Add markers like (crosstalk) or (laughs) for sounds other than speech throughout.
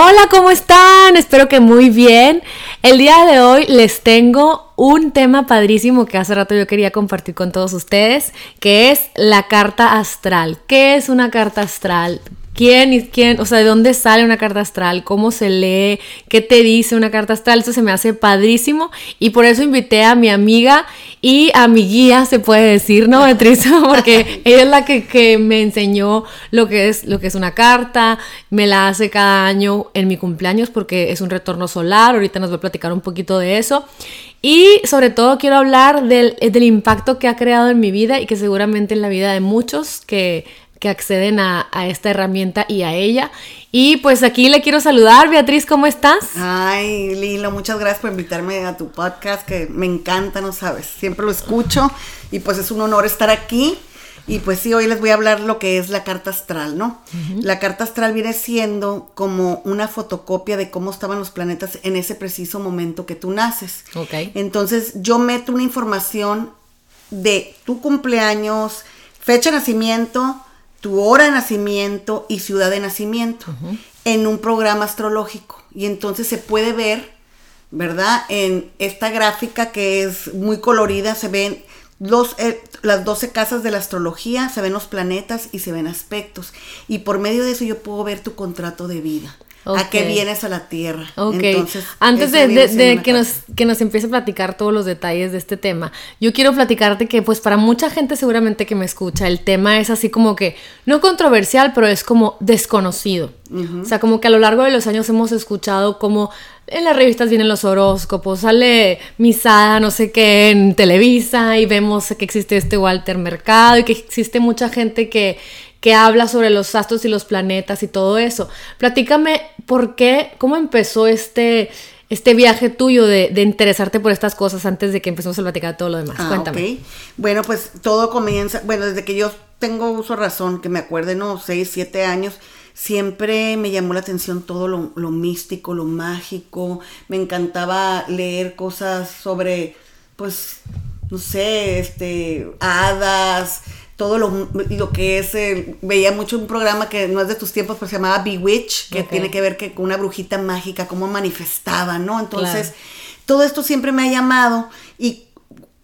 Hola, ¿cómo están? Espero que muy bien. El día de hoy les tengo un tema padrísimo que hace rato yo quería compartir con todos ustedes, que es la carta astral. ¿Qué es una carta astral? Quién quién, o sea, de dónde sale una carta astral, cómo se lee, qué te dice una carta astral, eso se me hace padrísimo y por eso invité a mi amiga y a mi guía, se puede decir, ¿no, Beatriz? (laughs) Porque ella es la que, me enseñó lo que, es, lo que es una carta, me la hace cada año en mi cumpleaños porque es un retorno solar, ahorita nos va a platicar un poquito de eso. Y sobre todo quiero hablar del, del impacto que ha creado en mi vida y que seguramente en la vida de muchos que que acceden a, esta herramienta y a ella. Y pues aquí le quiero saludar. Beatriz, ¿cómo estás? Ay, Lilo, muchas gracias por invitarme a tu podcast, que me encanta, no sabes. Siempre lo escucho y pues es un honor estar aquí. Y pues sí, hoy les voy a hablar lo que es la carta astral, ¿no? La carta astral viene siendo como una fotocopia de cómo estaban los planetas en ese preciso momento que tú naces. Ok. Entonces yo meto una información de tu cumpleaños, fecha de nacimiento, tu hora de nacimiento y ciudad de nacimiento en un programa astrológico. Y entonces se puede ver, ¿verdad? En esta gráfica que es muy colorida, se ven los, eh, las 12 casas de la astrología, se ven los planetas y se ven aspectos. Y por medio de eso yo puedo ver tu contrato de vida. ¿A qué vienes a la Tierra? Entonces, Antes de, que, nos, que nos empiece a platicar todos los detalles de este tema, yo quiero platicarte que pues para mucha gente seguramente que me escucha, el tema es así como que no controversial, pero es como desconocido. O sea, como que a lo largo de los años hemos escuchado como en las revistas vienen los horóscopos, sale Misada, no sé qué, en Televisa y vemos que existe este Walter Mercado y que existe mucha gente que que habla sobre los astros y los planetas y todo eso. Platícame por qué, cómo empezó este, este viaje tuyo de, interesarte por estas cosas antes de que empecemos a platicar todo lo demás. Ah, Cuéntame. Bueno, pues todo comienza, bueno, desde que yo tengo uso razón, que me acuerde, no, seis, siete años, siempre me llamó la atención todo lo, lo místico, lo mágico. Me encantaba leer cosas sobre, pues, no sé, este, hadas, todo lo, lo que es, eh, veía mucho un programa que no es de tus tiempos, pero se llamaba Bewitch, que tiene que ver que con una brujita mágica, cómo manifestaba, ¿no? Entonces, todo esto siempre me ha llamado y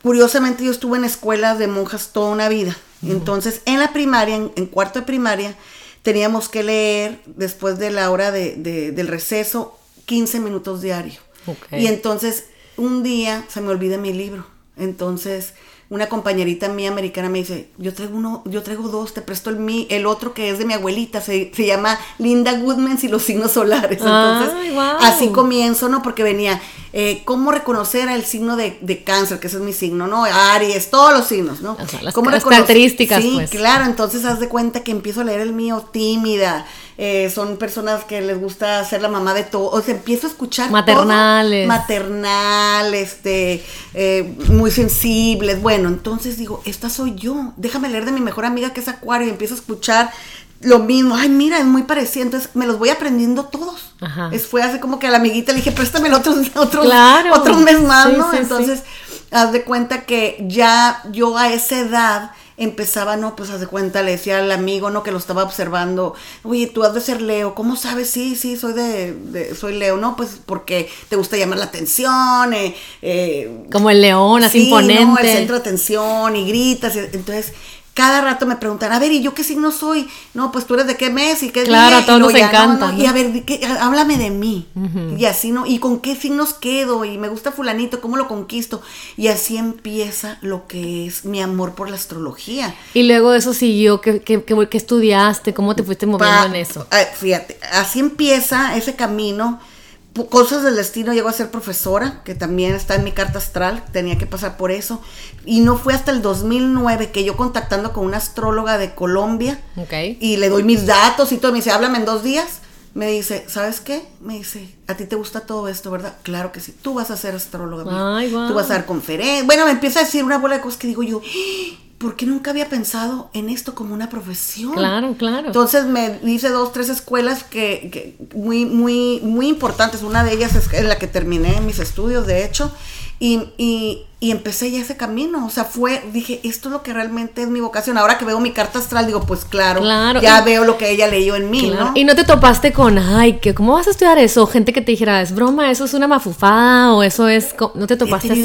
curiosamente yo estuve en escuelas de monjas toda una vida. Entonces, en la primaria, en, cuarto de primaria, teníamos que leer después de la hora de, del receso 15 minutos diario. Y entonces, un día se me olvida mi libro. Entonces, una compañerita mía americana me dice, yo traigo uno, yo traigo dos, te presto el mi, el otro que es de mi abuelita, se, llama Linda Goodman y los signos solares. Entonces, así comienzo, ¿no? Porque venía, eh, ¿cómo reconocer el signo de, cáncer? Que ese es mi signo, ¿no? Aries, todos los signos, ¿no? las, características, Sí, pues. claro, entonces haz de cuenta que empiezo a leer el mío tímida, eh, son personas que les gusta ser la mamá de todo, o sea, empiezo a escuchar maternales, maternal, este, eh, muy sensibles, bueno, entonces digo, esta soy yo, déjame leer de mi mejor amiga que es Acuario y empiezo a escuchar lo mismo, ay, mira, es muy parecido, entonces me los voy aprendiendo todos. Es, fue así como que a la amiguita le dije, préstame el otro, (laughs) otro, mes más, ¿no? entonces, haz de cuenta que ya yo a esa edad empezaba, no, pues haz de cuenta, le decía al amigo, no, que lo estaba observando, oye, tú has de ser Leo, ¿cómo sabes? Sí, sí, soy de, soy Leo, no, pues porque te gusta llamar la atención, eh, eh como el león, así imponente. No, el centro de atención y gritas, entonces cada rato me preguntan, a ver, ¿y yo qué signo soy? No, pues tú eres de qué mes y qué Claro, a todos nos encanta. Y a ver, háblame de mí. Y así, ¿no? ¿Y con qué signos quedo? Y me gusta fulanito, ¿cómo lo conquisto? Y así empieza lo que es mi amor por la astrología. Y luego eso siguió, ¿qué, qué, qué, estudiaste? ¿Cómo te fuiste moviendo en eso? Fíjate, así empieza ese camino cosas del destino, llegó a ser profesora, que también está en mi carta astral, tenía que pasar por eso. Y no fue hasta el 2009 que yo contactando con una astróloga de Colombia y le doy mis datos y todo, me dice, háblame en dos días. Me dice, ¿sabes qué? Me dice, a ti te gusta todo esto, ¿verdad? Claro que sí. Tú vas a ser astróloga. Tú vas a dar conferencias. Bueno, me empieza a decir una bola de cosas que digo yo, ¿por qué nunca había pensado en esto como una profesión? Claro, claro. Entonces me hice dos, tres escuelas que, que muy, muy, muy importantes. Una de ellas es en la que terminé mis estudios, de hecho. Y, y, y, empecé ya ese camino. O sea, fue, dije, esto es lo que realmente es mi vocación. Ahora que veo mi carta astral, digo, pues claro, Claro, ya y- veo lo que ella leyó en mí, Claro. ¿no? Y no te topaste con, ay, que ¿cómo vas a estudiar eso? Gente que te dijera, es broma, eso es una mafufada o eso es... co-". ¿No te topaste así?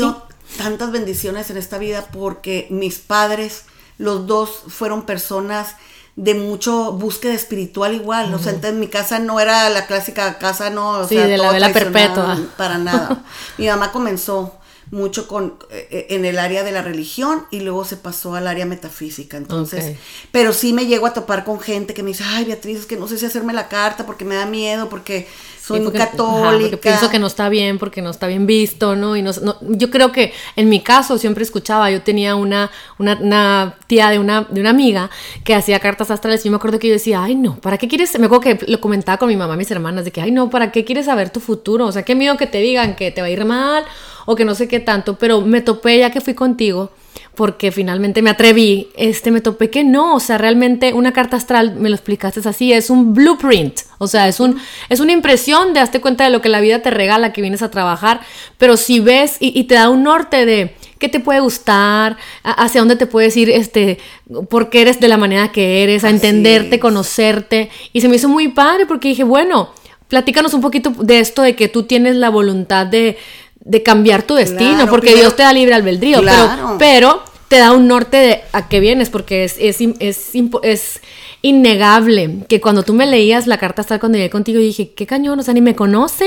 Tantas bendiciones en esta vida porque mis padres, los dos, fueron personas de mucho búsqueda espiritual igual. O sea, entonces mi casa no era la clásica casa, no, o Sí, sea, de la vela perpetua. Para (laughs) nada. mi mamá comenzó mucho con eh, en el área de la religión y luego se pasó al área metafísica. Entonces, pero sí me llego a topar con gente que me dice, ay Beatriz, es que no sé si hacerme la carta porque me da miedo, porque soy muy porque- ajá, católica. porque pienso que no está bien, porque no está bien visto, ¿no? Y no, no- yo creo que en mi caso siempre escuchaba, yo tenía una, una, una tía de una, de una amiga que hacía cartas astrales y yo me acuerdo que yo decía, ay no, ¿para qué quieres? Me acuerdo que lo comentaba con mi mamá, mis hermanas, de que, ay no, ¿para qué quieres saber tu futuro? O sea, qué miedo que te digan que te va a ir mal o que no sé qué tanto, pero me topé ya que fui contigo porque finalmente me atreví, este, me topé que no, o sea, realmente una carta astral, me lo explicaste así, es un blueprint, o sea, es, un, es una impresión de darte cuenta de lo que la vida te regala, que vienes a trabajar, pero si ves y, y te da un norte de qué te puede gustar, a- hacia dónde te puedes ir, este, por qué eres de la manera que eres, a Así entenderte, es. conocerte, y se me hizo muy padre porque dije, bueno, platícanos un poquito de esto, de que tú tienes la voluntad de, de cambiar tu destino, Claro, porque primero- Dios te da libre albedrío, pero, Claro. pero te da un norte de a qué vienes, porque es, es, es, es innegable que cuando tú me leías la carta astral cuando llegué contigo, dije, qué cañón, o sea, ni me conoce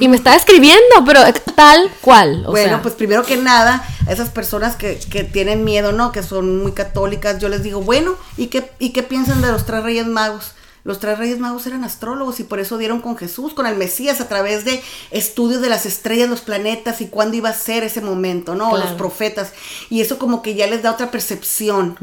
y me está escribiendo, pero tal cual. O bueno, sea, pues primero que nada, a esas personas que, que tienen miedo, ¿no? Que son muy católicas, yo les digo, bueno, ¿y qué, ¿y qué piensan de los tres reyes magos? Los tres reyes magos eran astrólogos y por eso dieron con Jesús, con el Mesías, a través de estudios de las estrellas, los planetas y cuándo iba a ser ese momento, ¿no? O Claro. Los profetas. Y eso como que ya les da otra percepción,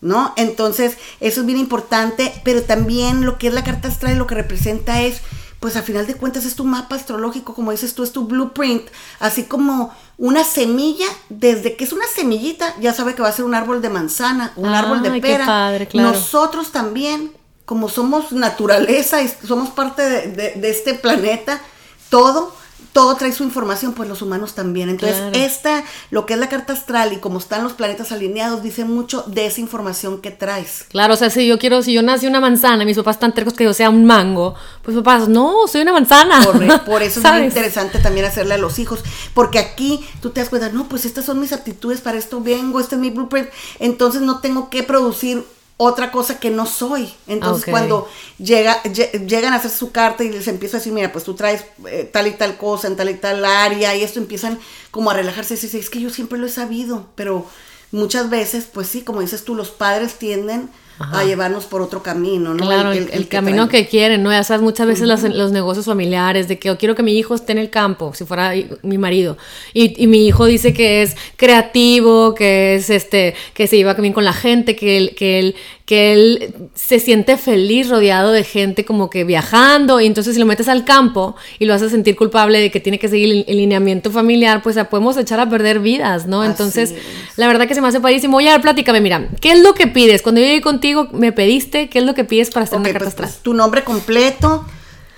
¿no? Entonces, eso es bien importante, pero también lo que es la carta astral, lo que representa es pues a final de cuentas es tu mapa astrológico, como dices tú, es tu blueprint, así como una semilla, desde que es una semillita, ya sabe que va a ser un árbol de manzana, un árbol de pera. padre, claro. Nosotros también, como somos naturaleza y somos parte de, de- de este planeta, todo, todo trae su información, pues los humanos también. Entonces, Claro. esta, lo que es la carta astral y como están los planetas alineados, dice mucho de esa información que traes. Claro, o sea, si yo quiero, si yo nací una manzana y mis papás están tercos que yo sea un mango, pues papás, no, soy una manzana. Correcto, (laughs) Por eso es muy interesante también hacerle a los hijos, porque aquí tú te das cuenta, no, pues estas son mis aptitudes, para esto vengo, este es mi blueprint, entonces no tengo que producir otra cosa que no soy. Entonces cuando llega, lle- llegan a hacer su carta y les empieza a decir, mira, pues tú traes eh, tal y tal cosa en tal y tal área, y esto empiezan como a relajarse, y dicen, es que yo siempre lo he sabido, pero muchas veces, pues sí, como dices tú, los padres tienden Ajá. a llevarnos por otro camino, ¿no? Claro, el, el camino que quieren, ¿no? Ya sabes, muchas veces los, los negocios familiares, de que yo quiero que mi hijo esté en el campo, si fuera mi marido, y, y mi hijo dice que es creativo, que es este, que se lleva bien con la gente, que él, que él, que él se siente feliz rodeado de gente como que viajando, y entonces si lo metes al campo y lo haces sentir culpable de que tiene que seguir el, lineamiento familiar, pues podemos echar a perder vidas, ¿no? Entonces, es. la verdad que se me hace padrísimo. Oye, a ver, platícame, mira, ¿qué es lo que pides? Cuando yo llegué contigo, me pediste, ¿qué es lo que pides para hacer Ok, una carta pues, astral? pues, tu nombre completo,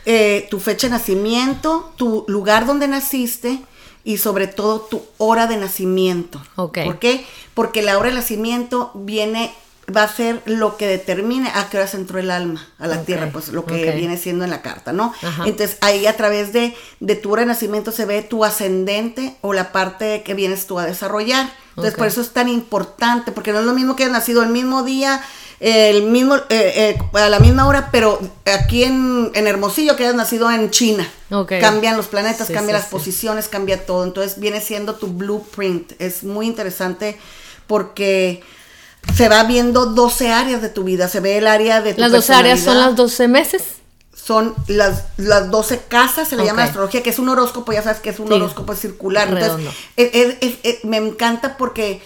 eh, tu fecha de nacimiento, tu lugar donde naciste y sobre todo tu hora de nacimiento. Ok. ¿Por qué? Porque la hora de nacimiento viene, va a ser lo que determine a qué hora entró el alma a la tierra, pues lo que viene siendo en la carta, ¿no? Ajá. Entonces ahí a través de, de tu hora de nacimiento se ve tu ascendente o la parte que vienes tú a desarrollar. Entonces por eso es tan importante, porque no es lo mismo que hayas nacido el mismo día, el mismo, eh, eh, a la misma hora, pero aquí en, en Hermosillo que hayas nacido en China. Ok. Cambian los planetas, Sí, cambian sí, las sí. posiciones, cambia todo. Entonces viene siendo tu blueprint. Es muy interesante porque se va viendo 12 áreas de tu vida. Se ve el área de tu Las 12 áreas son las personalidad. 12 meses. Son las, las 12 casas, se le llama astrología, que es un horóscopo, ya sabes que es un Sí. horóscopo circular. Redondo. Entonces, es- es- es- es- me encanta porque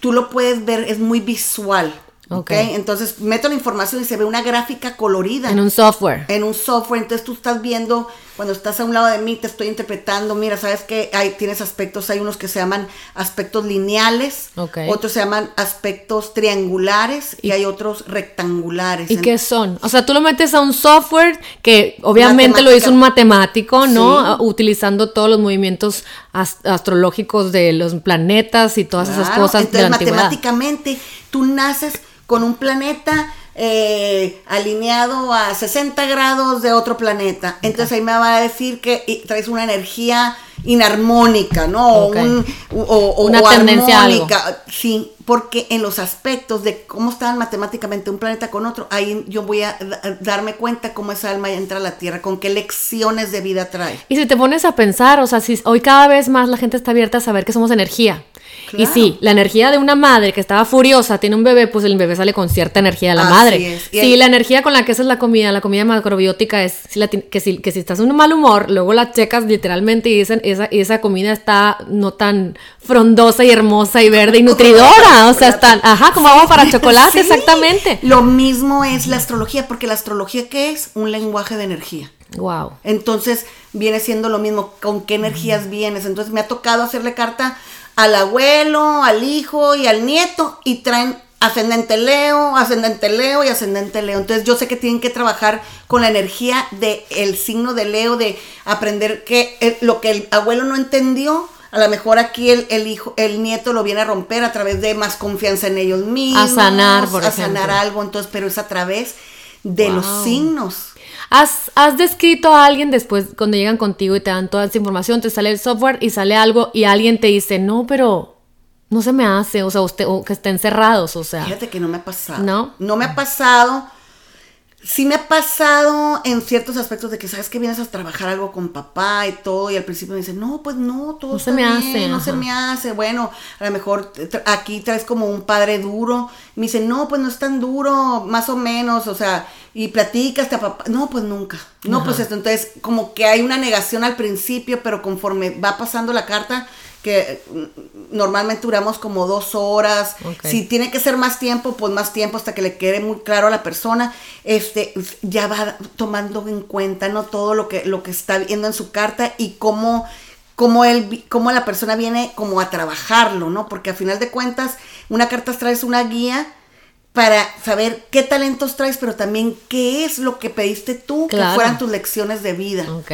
tú lo puedes ver, es muy visual. ¿Ok? Entonces meto la información y se ve una gráfica colorida. En un software. En un software, entonces tú estás viendo, cuando estás a un lado de mí, te estoy interpretando, mira, sabes que hay, tienes aspectos, hay unos que se llaman aspectos lineales, Ok. otros se llaman aspectos triangulares y, hay otros rectangulares. ¿Y En- qué son? O sea, tú lo metes a un software que obviamente lo hizo un matemático, ¿no? Sí. Utilizando todos los movimientos as- astrológicos de los planetas y todas esas cosas de Entonces, antigüedad. matemáticamente, tú naces con un planeta eh, alineado a 60 grados de otro planeta. Entonces ahí me va a decir que traes una energía inarmónica, ¿no? O Ok. un- o, o- Una o tendencia a algo. armónica. Sí, porque en los aspectos de cómo están matemáticamente un planeta con otro, ahí yo voy a da- darme cuenta cómo esa alma entra a la Tierra, con qué lecciones de vida trae. Y si te pones a pensar, o sea, si hoy cada vez más la gente está abierta a saber que somos energía. Y sí, la energía de una madre que estaba furiosa tiene un bebé, pues el bebé sale con cierta energía de la Así madre. Sí, la energía con la que haces la comida, la comida macrobiótica es si la que, si, que si estás en un mal humor, luego la checas literalmente y esa, esa, esa comida está no tan frondosa y hermosa y verde y (laughs) nutridora. o sea, está, ajá, como agua para (laughs) chocolate, Sí. exactamente. Lo mismo es la astrología, porque la astrología, ¿qué es? Un lenguaje de energía. Wow. Entonces viene siendo lo mismo, con qué energías vienes. Entonces me ha tocado hacerle carta al abuelo, al hijo y al nieto y traen ascendente Leo, ascendente Leo y ascendente Leo. Entonces yo sé que tienen que trabajar con la energía del el signo de Leo, de aprender que lo que el abuelo no entendió. A lo mejor aquí el, el hijo, el nieto lo viene a romper a través de más confianza en ellos mismos. sanar, por A ejemplo. sanar algo, entonces, pero es a través de los signos. ¿Has, has descrito a alguien después, cuando llegan contigo y te dan toda esa información, te sale el software y sale algo y alguien te dice, no, pero no se me hace, o sea, usted, o que estén cerrados, o sea. Fíjate que no me ha pasado. ¿No? No me ha pasado. Sí me ha pasado en ciertos aspectos de que sabes que vienes a trabajar algo con papá y todo y al principio me dicen, no, pues no, todo No se está me bien, hace, no ajá. se me hace. Bueno, a lo mejor tra- aquí traes como un padre duro. Me dicen, no, pues no es tan duro, más o menos, o sea, y platicas a papá. No, pues nunca. No, pues esto. Entonces, como que hay una negación al principio, pero conforme va pasando la carta, que mm, normalmente duramos como dos horas. Si tiene que ser más tiempo, pues más tiempo hasta que le quede muy claro a la persona. Este ya va tomando en cuenta no todo lo que lo que está viendo en su carta y cómo cómo él cómo la persona viene como a trabajarlo, ¿no? Porque a final de cuentas una carta astral es una guía para saber qué talentos traes, pero también qué es lo que pediste tú Claro. que fueran tus lecciones de vida. Ok,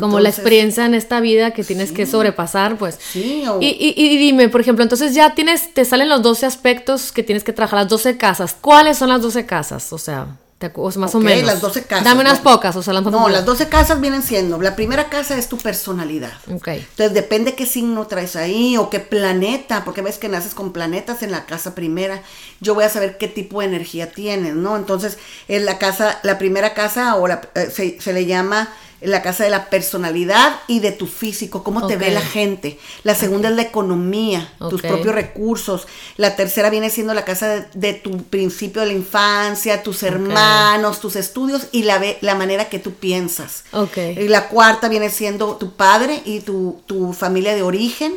como la experiencia en esta vida que tienes que sobrepasar, pues. Sí, o- Y, y- y dime, por ejemplo, entonces ya tienes, te salen los 12 aspectos que tienes que trabajar, las 12 casas. ¿Cuáles son las 12 casas? O sea, o sea, más o menos. las 12 casas. Dame unas pocas, o sea, las No, las 12 casas vienen siendo, la primera casa es tu personalidad. Ok. Entonces depende qué signo traes ahí o qué planeta, porque ves que naces con planetas en la casa primera. Yo voy a saber qué tipo de energía tienes, ¿no? Entonces, en la casa, la primera casa o la- eh, se, se le llama la casa de la personalidad y de tu físico, cómo te ve la gente. La segunda es la economía, tus propios recursos. La tercera viene siendo la casa de, de tu principio de la infancia, tus hermanos, tus estudios y la, ve- la manera que tú piensas. Y la cuarta viene siendo tu padre y tu, tu familia de origen.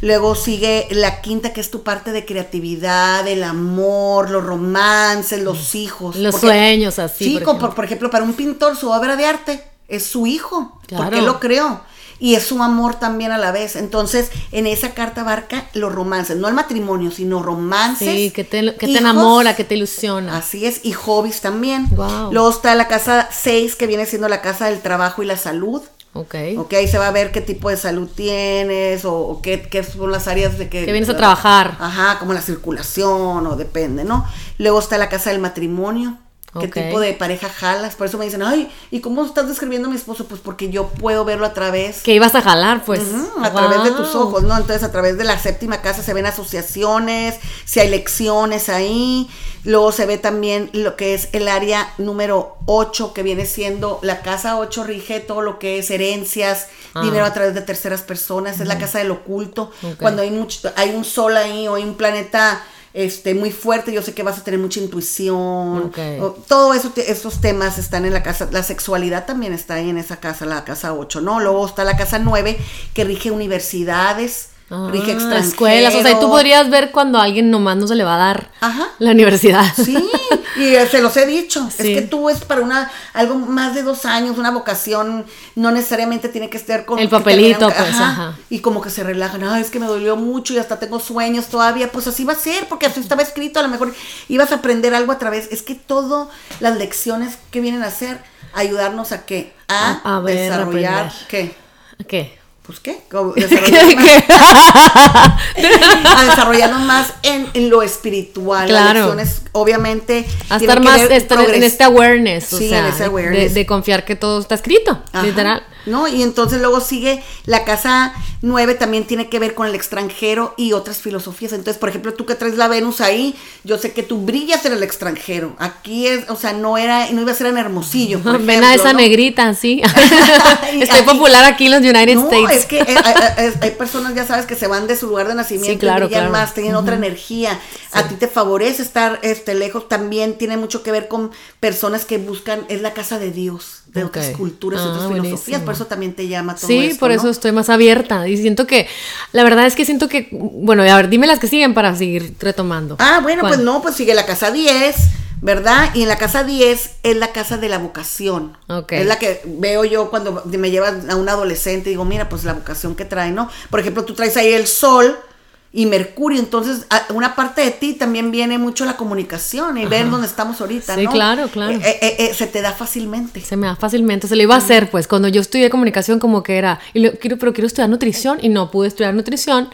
Luego sigue la quinta, que es tu parte de creatividad, el amor, los romances, los hijos. Los Porque- sueños, así. Sí, por ejemplo. por, por ejemplo, para un pintor su obra de arte es su hijo, Claro. porque él lo creó. Y es su amor también a la vez. Entonces, en esa carta abarca los romances, no el matrimonio, sino romances. Sí, que te, que te hijos, enamora, que te ilusiona. Así es, y hobbies también. Guau. Luego está la casa 6, que viene siendo la casa del trabajo y la salud. Ok. Ok, ahí se va a ver qué tipo de salud tienes o, o qué, qué son las áreas de que... Que vienes a trabajar. Ajá, como la circulación o depende, ¿no? Luego está la casa del matrimonio. ¿Qué tipo de pareja jalas? Por eso me dicen, ay, ¿y cómo estás describiendo a mi esposo? Pues porque yo puedo verlo a través... Que ibas a jalar, pues. A través de tus ojos, ¿no? Entonces a través de la séptima casa se ven asociaciones, si hay lecciones ahí, luego se ve también lo que es el área número 8, que viene siendo la casa 8 rige todo lo que es herencias, Ah. dinero a través de terceras personas, es la casa del oculto, cuando hay mucho, hay un sol ahí o hay un planeta este muy fuerte, yo sé que vas a tener mucha intuición, Ok. o- todo eso, te- esos temas están en la casa, la sexualidad también está ahí en esa casa, la casa 8, ¿no? Luego está la casa 9, que rige universidades, rige Ah, extranjero. escuelas, o sea, tú podrías ver cuando a alguien nomás no se le va a dar Ajá. la universidad. Sí, y eh, se los he dicho. Sí. Es que tú es para una algo más de dos años, una vocación, no necesariamente tiene que estar con El papelito, tengan- pues, ajá. Y como que se relajan, ay, es que me dolió mucho y hasta tengo sueños todavía. Pues así va a ser, porque así estaba escrito. A lo mejor ibas a aprender algo a través. Es que todas las lecciones que vienen a hacer, ayudarnos a qué? A, A- a ver, a desarrollar. ¿qué? ¿Qué? Pues qué? (laughs) Más- (laughs) a desarrollarnos más en, en lo espiritual. Claro. Las obviamente. A estar más estar en este awareness, o Sí, sea, en ese de- awareness. De, de confiar que todo está escrito, Ajá. literal. ¿No? Y entonces luego sigue la casa 9 también tiene que ver con el extranjero y otras filosofías. Entonces, por ejemplo, tú que traes la Venus ahí, yo sé que tú brillas en el extranjero. Aquí es, o sea, no era, no iba a ser en Hermosillo. por (laughs) Ven a esa ¿no? negrita, sí. (laughs) (laughs) Estoy aquí- popular aquí en los United No, States. es que eh, hay, hay- hay personas, ya sabes, que se van de su lugar de nacimiento Sí, claro, y brillan claro. más, tienen otra energía. A ti te favorece estar este, lejos. También tiene mucho que ver con personas que buscan, es la casa de Dios, de otras culturas, Ah, otras filosofías. buenísimo. Por eso también te llama todo Sí, esto, por ¿no? eso estoy más abierta. Y siento que, la verdad es que siento que, bueno, a ver, dime las que siguen para seguir retomando. Ah, bueno, ¿Cuál? pues no, pues sigue la casa 10, ¿verdad? Y en la casa 10 es la casa de la vocación. Ok. Es la que veo yo cuando me llevan a un adolescente y digo, mira, pues la vocación que trae, ¿no? Por ejemplo, tú traes ahí el sol y Mercurio, entonces una parte de ti también viene mucho la comunicación y ver dónde estamos ahorita, Sí, ¿no? claro, claro. Eh, eh, eh, se te da fácilmente. Se me da fácilmente, se lo iba a hacer, pues, cuando yo estudié comunicación como que era, y lo- quiero, pero quiero estudiar nutrición y no pude estudiar nutrición,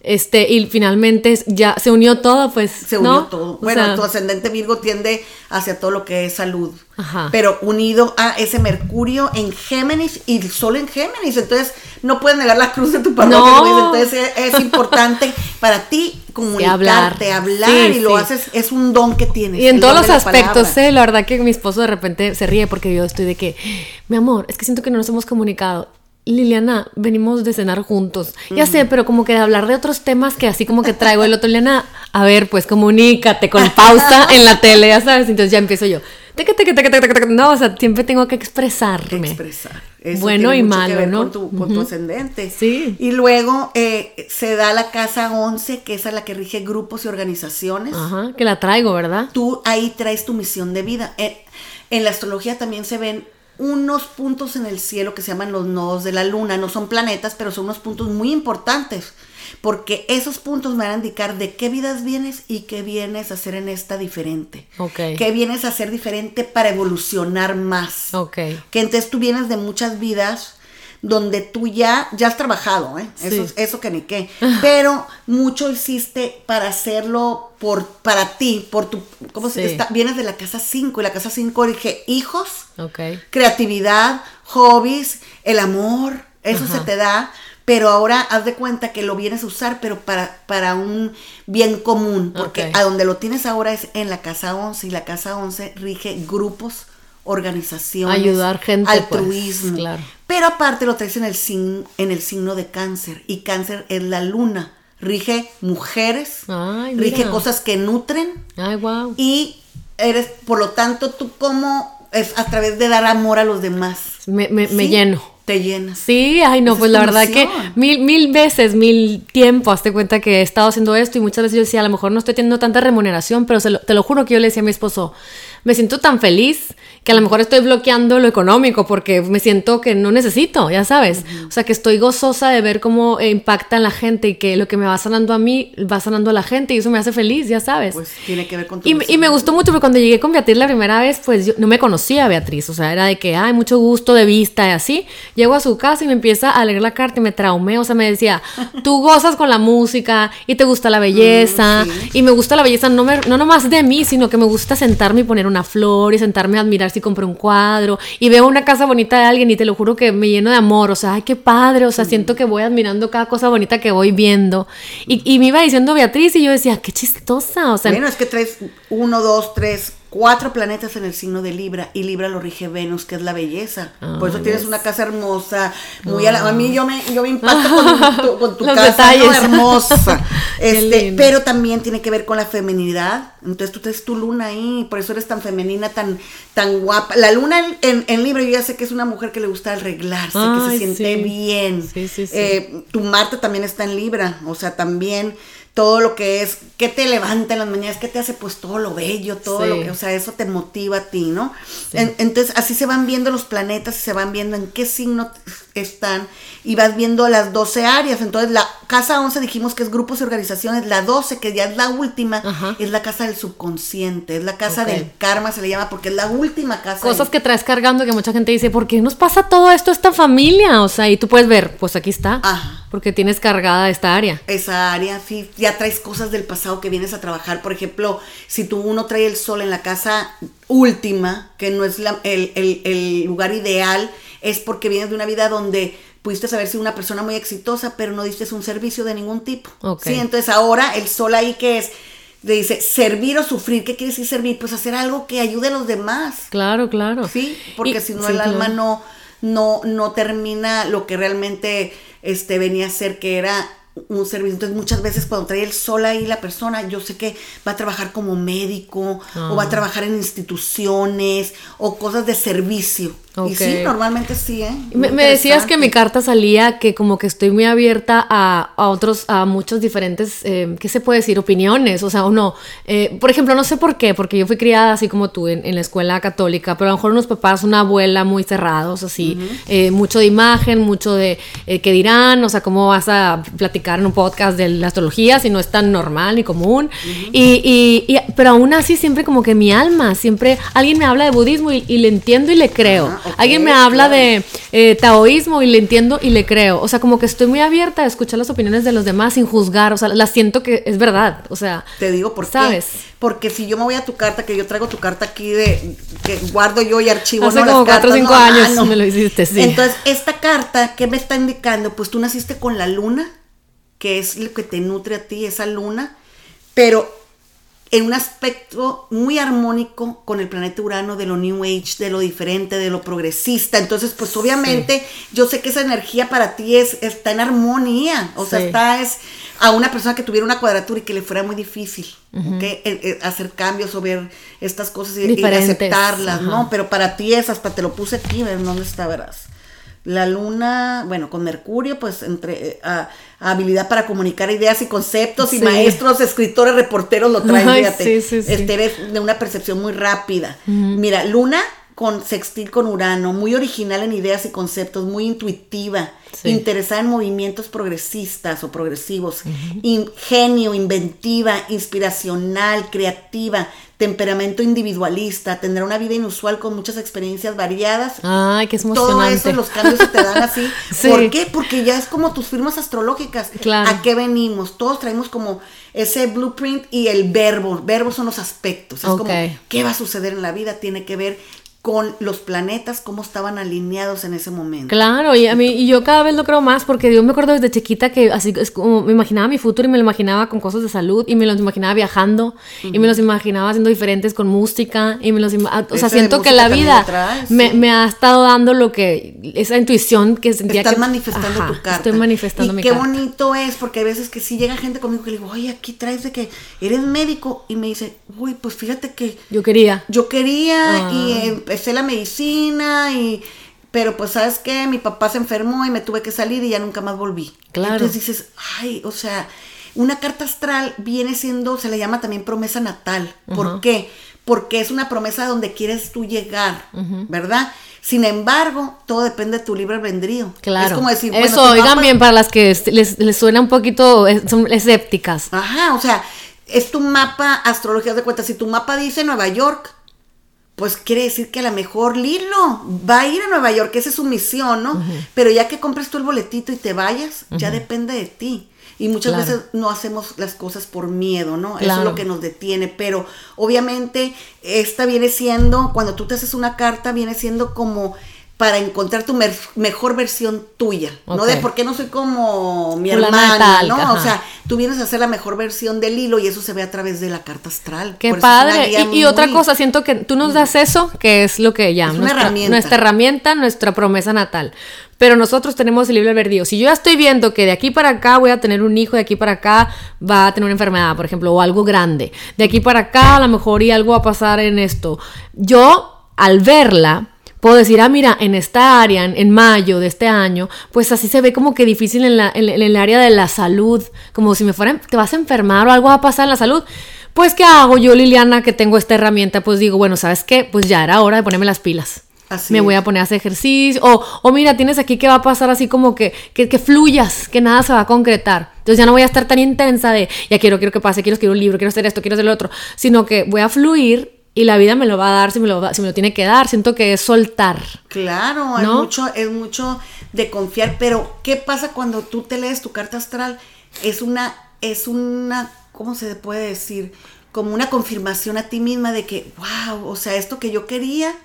este, y finalmente ya se unió todo, pues, Se unió ¿no? todo. O Bueno, sea, tu ascendente Virgo tiende hacia todo lo que es salud. Ajá. Pero unido a ese Mercurio en Géminis y el Sol en Géminis. Entonces, no puedes negar la cruz de tu parroquia. No. Entonces, es, es para ti comunicarte, hablar, Sí, y lo haces. Es un don que tienes. Y en todos los la aspectos, palabra. ¿eh? La verdad que mi esposo de repente se ríe porque yo estoy de que, mi amor, es que siento que no nos hemos comunicado. Liliana, venimos de cenar juntos. Ya sé, pero como que de hablar de otros temas que así como que traigo el otro, Liliana, a ver, pues comunícate con pausa (laughs) en la tele, ya sabes. Entonces ya empiezo yo. No, o sea, siempre tengo que expresarme. expresar. Eso Bueno y malo, que ver ¿no? Con tu, con tu ascendente. Sí. Y luego eh, se da la casa 11, que esa es la que rige grupos y organizaciones. Ajá, que la traigo, ¿verdad? Tú ahí traes tu misión de vida. En la astrología también se ven unos puntos en el cielo que se llaman los nodos de la luna. No son planetas, pero son unos puntos muy importantes. Porque esos puntos me van a indicar de qué vidas vienes y qué vienes a hacer en esta diferente. Ok. ¿Qué vienes a hacer diferente para evolucionar más? Ok. Que entonces tú vienes de muchas vidas donde tú ya, ya has trabajado, ¿eh? Eso, Sí. eso que ni qué. Pero mucho hiciste para hacerlo por, para ti, por tu, ¿cómo se Sí. está? Vienes de la casa 5 y la casa 5 dije hijos, creatividad, hobbies, el amor, eso Ajá. se te da. Pero ahora haz de cuenta que lo vienes a usar, pero para, para un bien común. Porque a donde lo tienes ahora es en la casa 11 y la casa 11 rige grupos, organizaciones, Ayudar gente, pues, altruismo. claro. Pero aparte lo traes en el, sign- en el signo de cáncer. Y cáncer es la luna. Rige mujeres, Ay, rige cosas que nutren. Ay, wow. Y eres, por lo tanto, tú como es a través de dar amor a los demás. Me, me, lleno. Te llenas. Sí, ay no, Esa pues es la verdad que mil, mil veces, mil tiempo, hazte cuenta que he estado haciendo esto y muchas veces yo decía, a lo mejor no estoy teniendo tanta remuneración, pero se lo- te lo juro que yo le decía a mi esposo, me siento tan feliz que a lo mejor estoy bloqueando lo económico porque me siento que no necesito, ya sabes. O sea, que estoy gozosa de ver cómo impacta en la gente y que lo que me va sanando a mí va sanando a la gente y eso me hace feliz, ya sabes. Pues tiene que ver con tu Y, me- y misión. me gustó mucho porque cuando llegué con Beatriz la primera vez, pues yo no me conocía a Beatriz, o sea, era de que, ay, mucho gusto de vista y así. Llego a su casa y me empieza a leer la carta y me traumé, o sea, me decía, (laughs) tú gozas con la música y te gusta la belleza, Mm, sí. y me gusta la belleza no, me, no nomás de mí, sino que me gusta sentarme y poner una flor y sentarme a admirar si compré un cuadro y veo una casa bonita de alguien y te lo juro que me lleno de amor, o sea, ay, qué padre, o sea, siento que voy admirando cada cosa bonita que voy viendo. Y, y me iba diciendo Beatriz y yo decía, qué chistosa, o sea, Bueno, es que traes uno, dos, tres, cuatro planetas en el signo de Libra y Libra lo rige Venus, que es la belleza. Por eso Ay, tienes una casa hermosa, muy a, la- a mí yo me, yo me impacto con tu, (laughs) con tu casa ¿no? (laughs) hermosa. Este, pero también tiene que ver con la feminidad. Entonces tú tienes tu luna ahí, por eso eres tan femenina, tan, tan guapa. La luna en, en, Libra, yo ya sé que es una mujer que le gusta arreglarse, que se siente sí. bien. Sí, sí, sí. Eh, tu Marte también está en Libra, o sea, también todo lo que es, que te levanta en las mañanas, que te hace pues todo lo bello, todo Sí. lo que, o sea, eso te motiva a ti, ¿no? Sí. En- entonces, así se van viendo los planetas se van viendo en qué signo están y vas viendo las 12 áreas. Entonces, la casa 11 dijimos que es grupos y organizaciones, la 12, que ya es la última, Ajá. es la casa del subconsciente, es la casa del karma, se le llama, porque es la última casa. Cosas que traes cargando que mucha gente dice, ¿por qué nos pasa todo esto a esta familia? O sea, y tú puedes ver, pues aquí está. Ajá. Porque tienes cargada esta área. esa área, sí, ya traes cosas del pasado que vienes a trabajar. Por ejemplo, si tú uno trae el sol en la casa última, que no es la- el, el- el lugar ideal, es porque vienes de una vida donde pudiste haber sido una persona muy exitosa, pero no diste un servicio de ningún tipo. Ok. Sí, entonces ahora el sol ahí que es, le dice, servir o sufrir, ¿qué quiere decir servir? Pues hacer algo que ayude a los demás. Claro, claro. Sí, porque si no sí, el alma no, no, no termina lo que realmente este, venía a ser, que era un servicio. Entonces muchas veces cuando trae el sol ahí la persona, yo sé que va a trabajar como médico o va a Ah. trabajar en instituciones o cosas de servicio. Y sí, normalmente sí, ¿eh? Me, decías que mi carta salía que como que estoy muy abierta a, a otros, a muchos diferentes, eh, ¿qué se puede decir? Opiniones, o sea, o no. Eh, por ejemplo, no sé por qué, porque yo fui criada así como tú en, en la escuela católica, pero a lo mejor unos papás, una abuela muy cerrados, así, eh, mucho de imagen, mucho de qué dirán, o sea, cómo vas a platicar en un podcast de la astrología si no es tan normal ni común. y, y- y- pero aún así siempre como que mi alma, siempre alguien me habla de budismo y, y le entiendo y le creo. Ah, alguien me habla claro. de eh, taoísmo y le entiendo y le creo. O sea, como que estoy muy abierta a escuchar las opiniones de los demás sin juzgar. O sea, las siento que es verdad. O sea, Te digo por ¿Sabes? qué. Porque si yo me voy a tu carta, que yo traigo tu carta aquí de que guardo yo y archivo. Hace ¿no? Como cuatro o cartas, cinco ¿no? años Ah, no. me lo hiciste, sí. Entonces, esta carta, ¿qué me está indicando? Pues tú naciste con la luna, que es lo que te nutre a ti, esa luna, pero en un aspecto muy armónico con el planeta Urano de lo New Age, de lo diferente, de lo progresista. Entonces, pues obviamente yo sé que esa energía para ti es, está en armonía. O sea, está es a una persona que tuviera una cuadratura y que le fuera muy difícil hacer cambios o ver estas cosas y, aceptarlas, ajá. ¿no? Pero para ti es, hasta te lo puse aquí, ver dónde está, verás. La luna, bueno, con Mercurio, pues entre eh, a- habilidad para comunicar ideas y conceptos y maestros, escritores, reporteros lo traen, Ay, fíjate. sí, sí, sí. Este eres de una percepción muy rápida. Mira, luna con sextil con Urano, muy original en ideas y conceptos, muy intuitiva, Sí. interesada en movimientos progresistas o progresivos, ingenio, inventiva, inspiracional, creativa, temperamento individualista, tendrá una vida inusual con muchas experiencias variadas. ay, que es Todo emocionante. eso, los cambios se te dan así. (laughs) Sí. ¿Por qué? Porque ya es como tus firmas astrológicas. Claro. ¿A qué venimos? Todos traemos como ese blueprint y el verbo. Verbos son los aspectos. Es Ok. como, ¿qué va a suceder en la vida? Tiene que ver con los planetas, cómo estaban alineados en ese momento. Claro, y a mí y yo cada vez lo creo más porque yo me acuerdo desde chiquita que así es como me imaginaba mi futuro y me lo imaginaba con cosas de salud y me los imaginaba viajando y me los imaginaba haciendo diferentes con música y me los o sea, siento que la vida me, ha estado dando lo que esa intuición que sentía Estás que manifestando Ajá, tu carta. Estoy manifestando y mi qué carta. bonito es, porque hay veces que sí llega gente conmigo que le digo, oye, aquí traes de que eres médico. Y me dice, uy, pues fíjate que Yo quería. yo quería y Ah. Empecé la medicina y pero pues sabes qué, mi papá se enfermó y me tuve que salir y ya nunca más volví. Claro. Entonces dices, ay, o sea, una carta astral viene siendo, se le llama también promesa natal. ¿Por qué? Porque es una promesa donde quieres tú llegar, ¿verdad? Sin embargo, todo depende de tu libre albedrío. Claro. Es como decir, bueno, Eso, oigan bien para las que es- les, les suena un poquito, son escépticas. Ajá, o sea, es tu mapa astrología de cuenta. Si tu mapa dice Nueva York, pues quiere decir que a lo mejor Lilo va a ir a Nueva York, esa es su misión, ¿no? Pero ya que compres tú el boletito y te vayas, ya depende de ti. Y muchas Claro. veces no hacemos las cosas por miedo, ¿no? Eso es lo que nos detiene. Pero obviamente esta viene siendo, cuando tú te haces una carta, viene siendo como para encontrar tu mejor versión tuya, ¿no? De por qué no soy como mi hermana, ¿no? ajá. O sea, tú vienes a ser la mejor versión del hilo y eso se ve a través de la carta astral. Qué padre. Y, otra cosa, siento que tú nos das eso, que es lo que llaman nuestra, herramienta. nuestra herramienta, nuestra promesa natal. Pero nosotros tenemos el libre albedrío. Si yo ya estoy viendo que de aquí para acá voy a tener un hijo, de aquí para acá va a tener una enfermedad, por ejemplo, o algo grande, de aquí para acá a lo mejor y algo va a pasar en esto. Yo, al verla, puedo decir, ah, mira, en esta área, en, mayo de este año, pues así se ve como que difícil en, la, en, el área de la salud, como si me fueran, te vas a enfermar o algo va a pasar en la salud. Pues, ¿qué hago yo, Liliana, que tengo esta herramienta? Pues digo, bueno, ¿sabes qué? Pues ya era hora de ponerme las pilas. Así me voy a poner a hacer ejercicio. O, o mira, tienes aquí que va a pasar así como que, que, que, fluyas, que nada se va a concretar. Entonces ya no voy a estar tan intensa de, ya quiero, quiero que pase, quiero escribir un libro, quiero hacer esto, quiero hacer lo otro. Sino que voy a fluir y la vida me lo va a dar si me lo, si me lo tiene que dar. Siento que es soltar. Claro, es, mucho, es mucho de confiar, pero ¿qué pasa cuando tú te lees tu carta astral? Es una, es una, ¿cómo se puede decir? Como una confirmación a ti misma de que, wow, o sea, esto que yo quería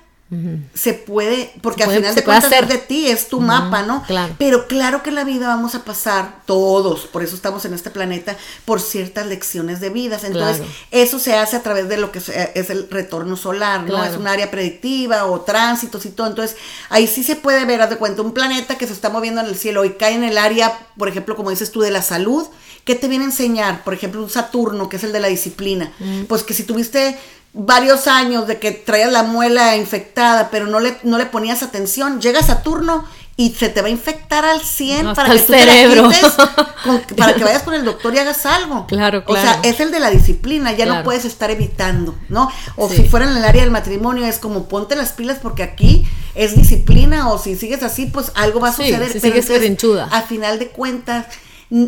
se puede, porque al final de cuentas es de ti, es tu mapa, ¿no? Claro. Pero claro que en la vida vamos a pasar todos, por eso estamos en este planeta, por ciertas lecciones de vidas. Entonces, eso se hace a través de lo que es el retorno solar, ¿no? Es un área predictiva o tránsitos y todo. Entonces, ahí sí se puede ver, haz de cuenta, un planeta que se está moviendo en el cielo y cae en el área, por ejemplo, como dices tú, de la salud. ¿Qué te viene a enseñar? Por ejemplo, un Saturno, que es el de la disciplina. Pues que si tuviste varios años de que traías la muela infectada, pero no le, no le ponías atención, llega Saturno y se te va a infectar al 100 para que tú cerebro. (laughs) para que vayas con el doctor y hagas algo. Claro, claro. O sea, es el de la disciplina, ya no puedes estar evitando, ¿no? O si fuera en el área del matrimonio, es como ponte las pilas porque aquí es disciplina, o si sigues así, pues algo va a suceder. Si pero sigues a final de cuentas,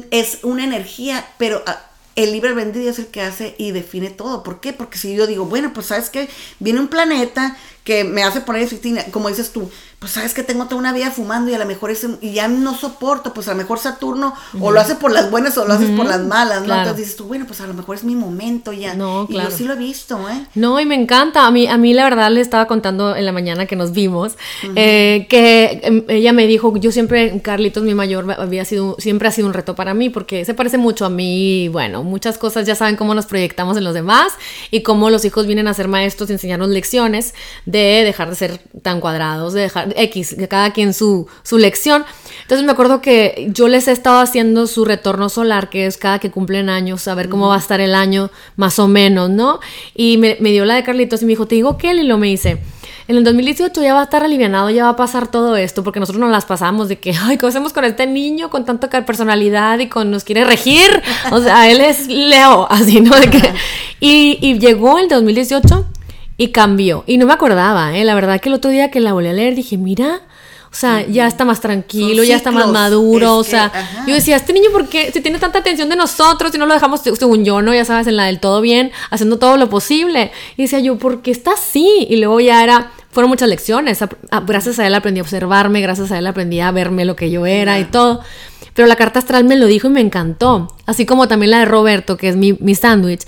es una energía, pero ah, el libre albedrío es el que hace y define todo. ¿Por qué? Porque si yo digo, bueno, pues sabes que viene un planeta que me hace poner como dices tú, pues sabes que tengo toda una vida fumando y a lo mejor es, y ya no soporto, pues a lo mejor Saturno o lo hace por las buenas o lo haces por las malas, ¿no? Entonces dices tú, bueno, pues a lo mejor es mi momento ya. No, claro. Y yo sí lo he visto, ¿eh? No, y me encanta. A mí, a mí la verdad le estaba contando en la mañana que nos vimos, eh, que em, ella me dijo, yo siempre, Carlitos, mi mayor, había sido, siempre ha sido un reto para mí, porque se parece mucho a mí, bueno, muchas cosas ya saben cómo nos proyectamos en los demás y cómo los hijos vienen a ser maestros y enseñarnos lecciones de dejar de ser tan cuadrados, de dejar X, de cada quien su, su lección. Entonces me acuerdo que yo les he estado haciendo su retorno solar, que es cada que cumplen años, a ver cómo va a estar el año más o menos, ¿no? Y me, dio la de Carlitos y me dijo, te digo qué, y lo me dice, en el 2018 ya va a estar alivianado, ya va a pasar todo esto, porque nosotros nos las pasamos de que, ay, ¿qué hacemos con este niño con tanta personalidad y con nos quiere regir? O sea, él es Leo, así, ¿no? De que, y, y llegó el 2018 y cambió. Y no me acordaba, ¿eh? La verdad que el otro día que la volví a leer dije, mira, o sea, ya está más tranquilo, ya está más maduro, o sea, yo decía, este niño, ¿por qué se tiene tanta atención de nosotros y no lo dejamos, según yo, ¿no? Ya sabes, en la del todo bien, haciendo todo lo posible. Y decía yo, ¿por qué está así? Y luego ya era, fueron muchas lecciones. Gracias a él aprendí a observarme, gracias a él aprendí a verme lo que yo era y todo. Pero la carta astral me lo dijo y me encantó. Así como también la de Roberto, que es mi, mi sándwich.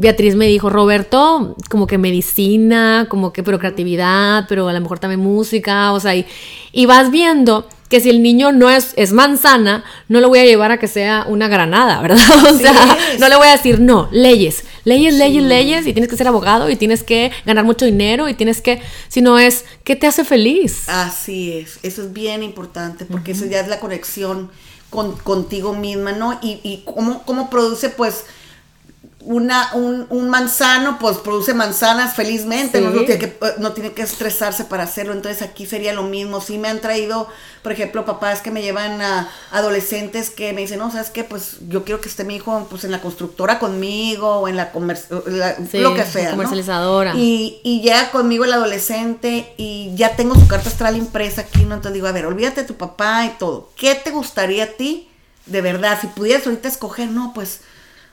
Beatriz me dijo, Roberto, como que medicina, como que pero creatividad, pero a lo mejor también música, o sea, y, vas viendo que si el niño no es, es manzana, no lo voy a llevar a que sea una granada, ¿verdad? (laughs) O sea, no le voy a decir, no, leyes, leyes, leyes, leyes, y tienes que ser abogado, y tienes que ganar mucho dinero, y tienes que, si no es, ¿qué te hace feliz? Así es, eso es bien importante, porque eso ya es la conexión con, contigo misma, ¿no? Y, y cómo, cómo produce, pues, una, un, un, manzano pues produce manzanas felizmente, no, tiene que, no, tiene que, estresarse para hacerlo, entonces aquí sería lo mismo, sí me han traído, por ejemplo, papás que me llevan a adolescentes que me dicen, no, sabes qué, pues yo quiero que esté mi hijo pues en la constructora conmigo o en la, lo que sea. Comercializadora. Y, y ya conmigo el adolescente y ya tengo su carta astral impresa aquí, ¿no? Entonces digo, a ver, olvídate de tu papá y todo, ¿qué te gustaría a ti? De verdad, si pudieras ahorita escoger, no, pues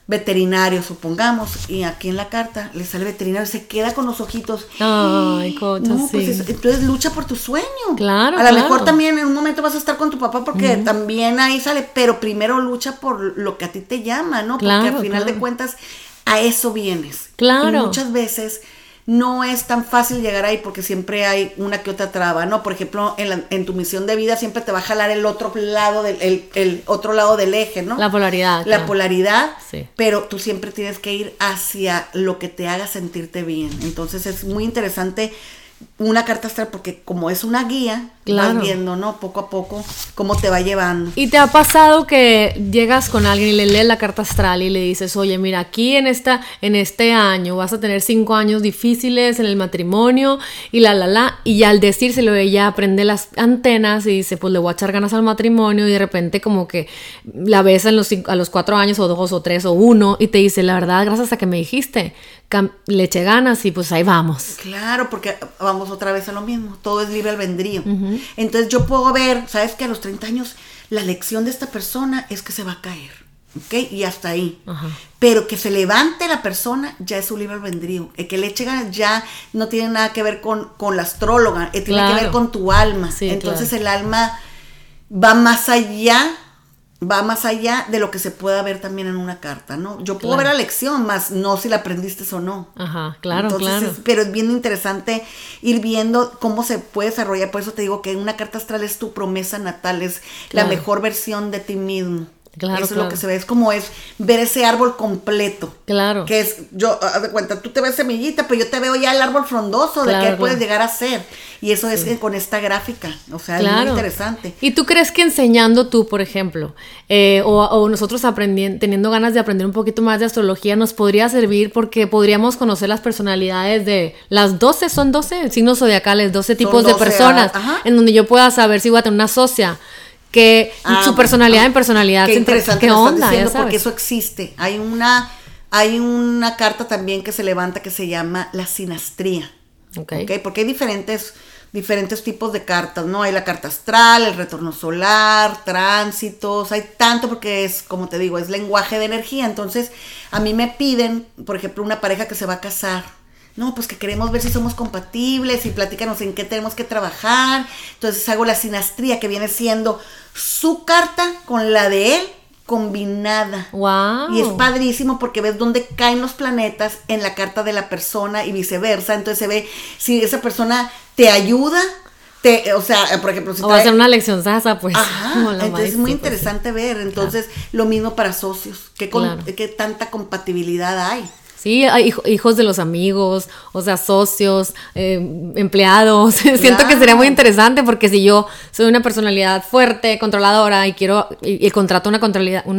veterinario, supongamos, y aquí en la carta le sale veterinario, se queda con los ojitos. Ay, cocha, pues entonces lucha por tu sueño. Claro. A lo mejor también en un momento vas a estar con tu papá porque también ahí sale, pero primero lucha por lo que a ti te llama, ¿no? Porque al final de cuentas a eso vienes. Claro. muchas veces no es tan fácil llegar ahí porque siempre hay una que otra traba, ¿no? Por ejemplo, en, la- en tu misión de vida siempre te va a jalar el otro lado del, el, el otro lado del eje, ¿no? La polaridad. La claro. polaridad, Sí. pero tú siempre tienes que ir hacia lo que te haga sentirte bien. Entonces es muy interesante una carta astral porque como es una guía, Claro. vas viendo, ¿no? Poco a poco cómo te va llevando. ¿Y te ha pasado que llegas con alguien y le lees la carta astral y le dices, oye, mira, aquí en, esta, en este año vas a tener cinco años difíciles en el matrimonio y la, la, la, y al decírselo ella prende las antenas y dice, pues le voy a echar ganas al matrimonio y de repente como que la ves en los cinco- a los cuatro años o dos o tres o uno y te dice, la verdad, gracias a que me dijiste, le eché ganas y pues ahí vamos. Claro, porque vamos otra vez a lo mismo, todo es libre albedrío. Entonces yo puedo ver, sabes que a los 30 años la lección de esta persona es que se va a caer, ¿ok? Y hasta ahí. Pero que se levante la persona ya es su libre albedrío. El que le eche ganas ya no tiene nada que ver con, con la astróloga, eh, tiene Claro. que ver con tu alma. Sí, Entonces el alma va más allá, va más allá de lo que se pueda ver también en una carta, ¿no? Yo puedo Claro. ver la lección, más no si la aprendiste o no. Ajá, claro, Entonces, claro. es- pero es bien interesante ir viendo cómo se puede desarrollar. Por eso te digo que una carta astral es tu promesa natal, es Claro. la mejor versión de ti mismo. Claro, Eso es lo que se ve, es como es ver ese árbol completo. Claro. Que es, yo, haz de cuenta, tú te ves semillita, pero yo te veo ya el árbol frondoso de qué puedes llegar a ser. Y eso es con esta gráfica. O sea, es muy interesante. ¿Y tú crees que enseñando tú, por ejemplo, eh, o, o nosotros aprendiendo, teniendo ganas de aprender un poquito más de astrología, nos podría servir porque podríamos conocer las personalidades de las 12, son 12 signos zodiacales, 12 tipos de 12, personas, ajá. en donde yo pueda saber si voy a tener una socia, que Ah, su personalidad en personalidad, Qué se- interesante ¿qué onda? Ya diciendo, sabes. porque eso existe. Hay una, hay una carta también que se levanta que se llama la sinastría. Ok. ¿ok? Porque hay diferentes, diferentes tipos de cartas, ¿no? Hay la carta astral, el retorno solar, tránsitos, hay tanto porque es, como te digo, es lenguaje de energía. Entonces, a mí me piden, por ejemplo, una pareja que se va a casar. No, pues que queremos ver si somos compatibles y platícanos en qué tenemos que trabajar. Entonces hago la sinastría que viene siendo su carta con la de él combinada. Wow. Y es padrísimo porque ves dónde caen los planetas en la carta de la persona y viceversa. Entonces se ve si esa persona te ayuda, te, o sea, por ejemplo, si O trae- ser una lección sasa, pues. Ajá, (laughs) entonces es muy pues, interesante ver. Entonces, lo mismo para socios. ¿Qué, con- Claro. qué tanta compatibilidad hay? Sí, hay hijos de los amigos, o sea, socios, eh, empleados. (laughs) Siento que sería muy interesante porque si yo soy una personalidad fuerte, controladora y quiero y, y contrato una,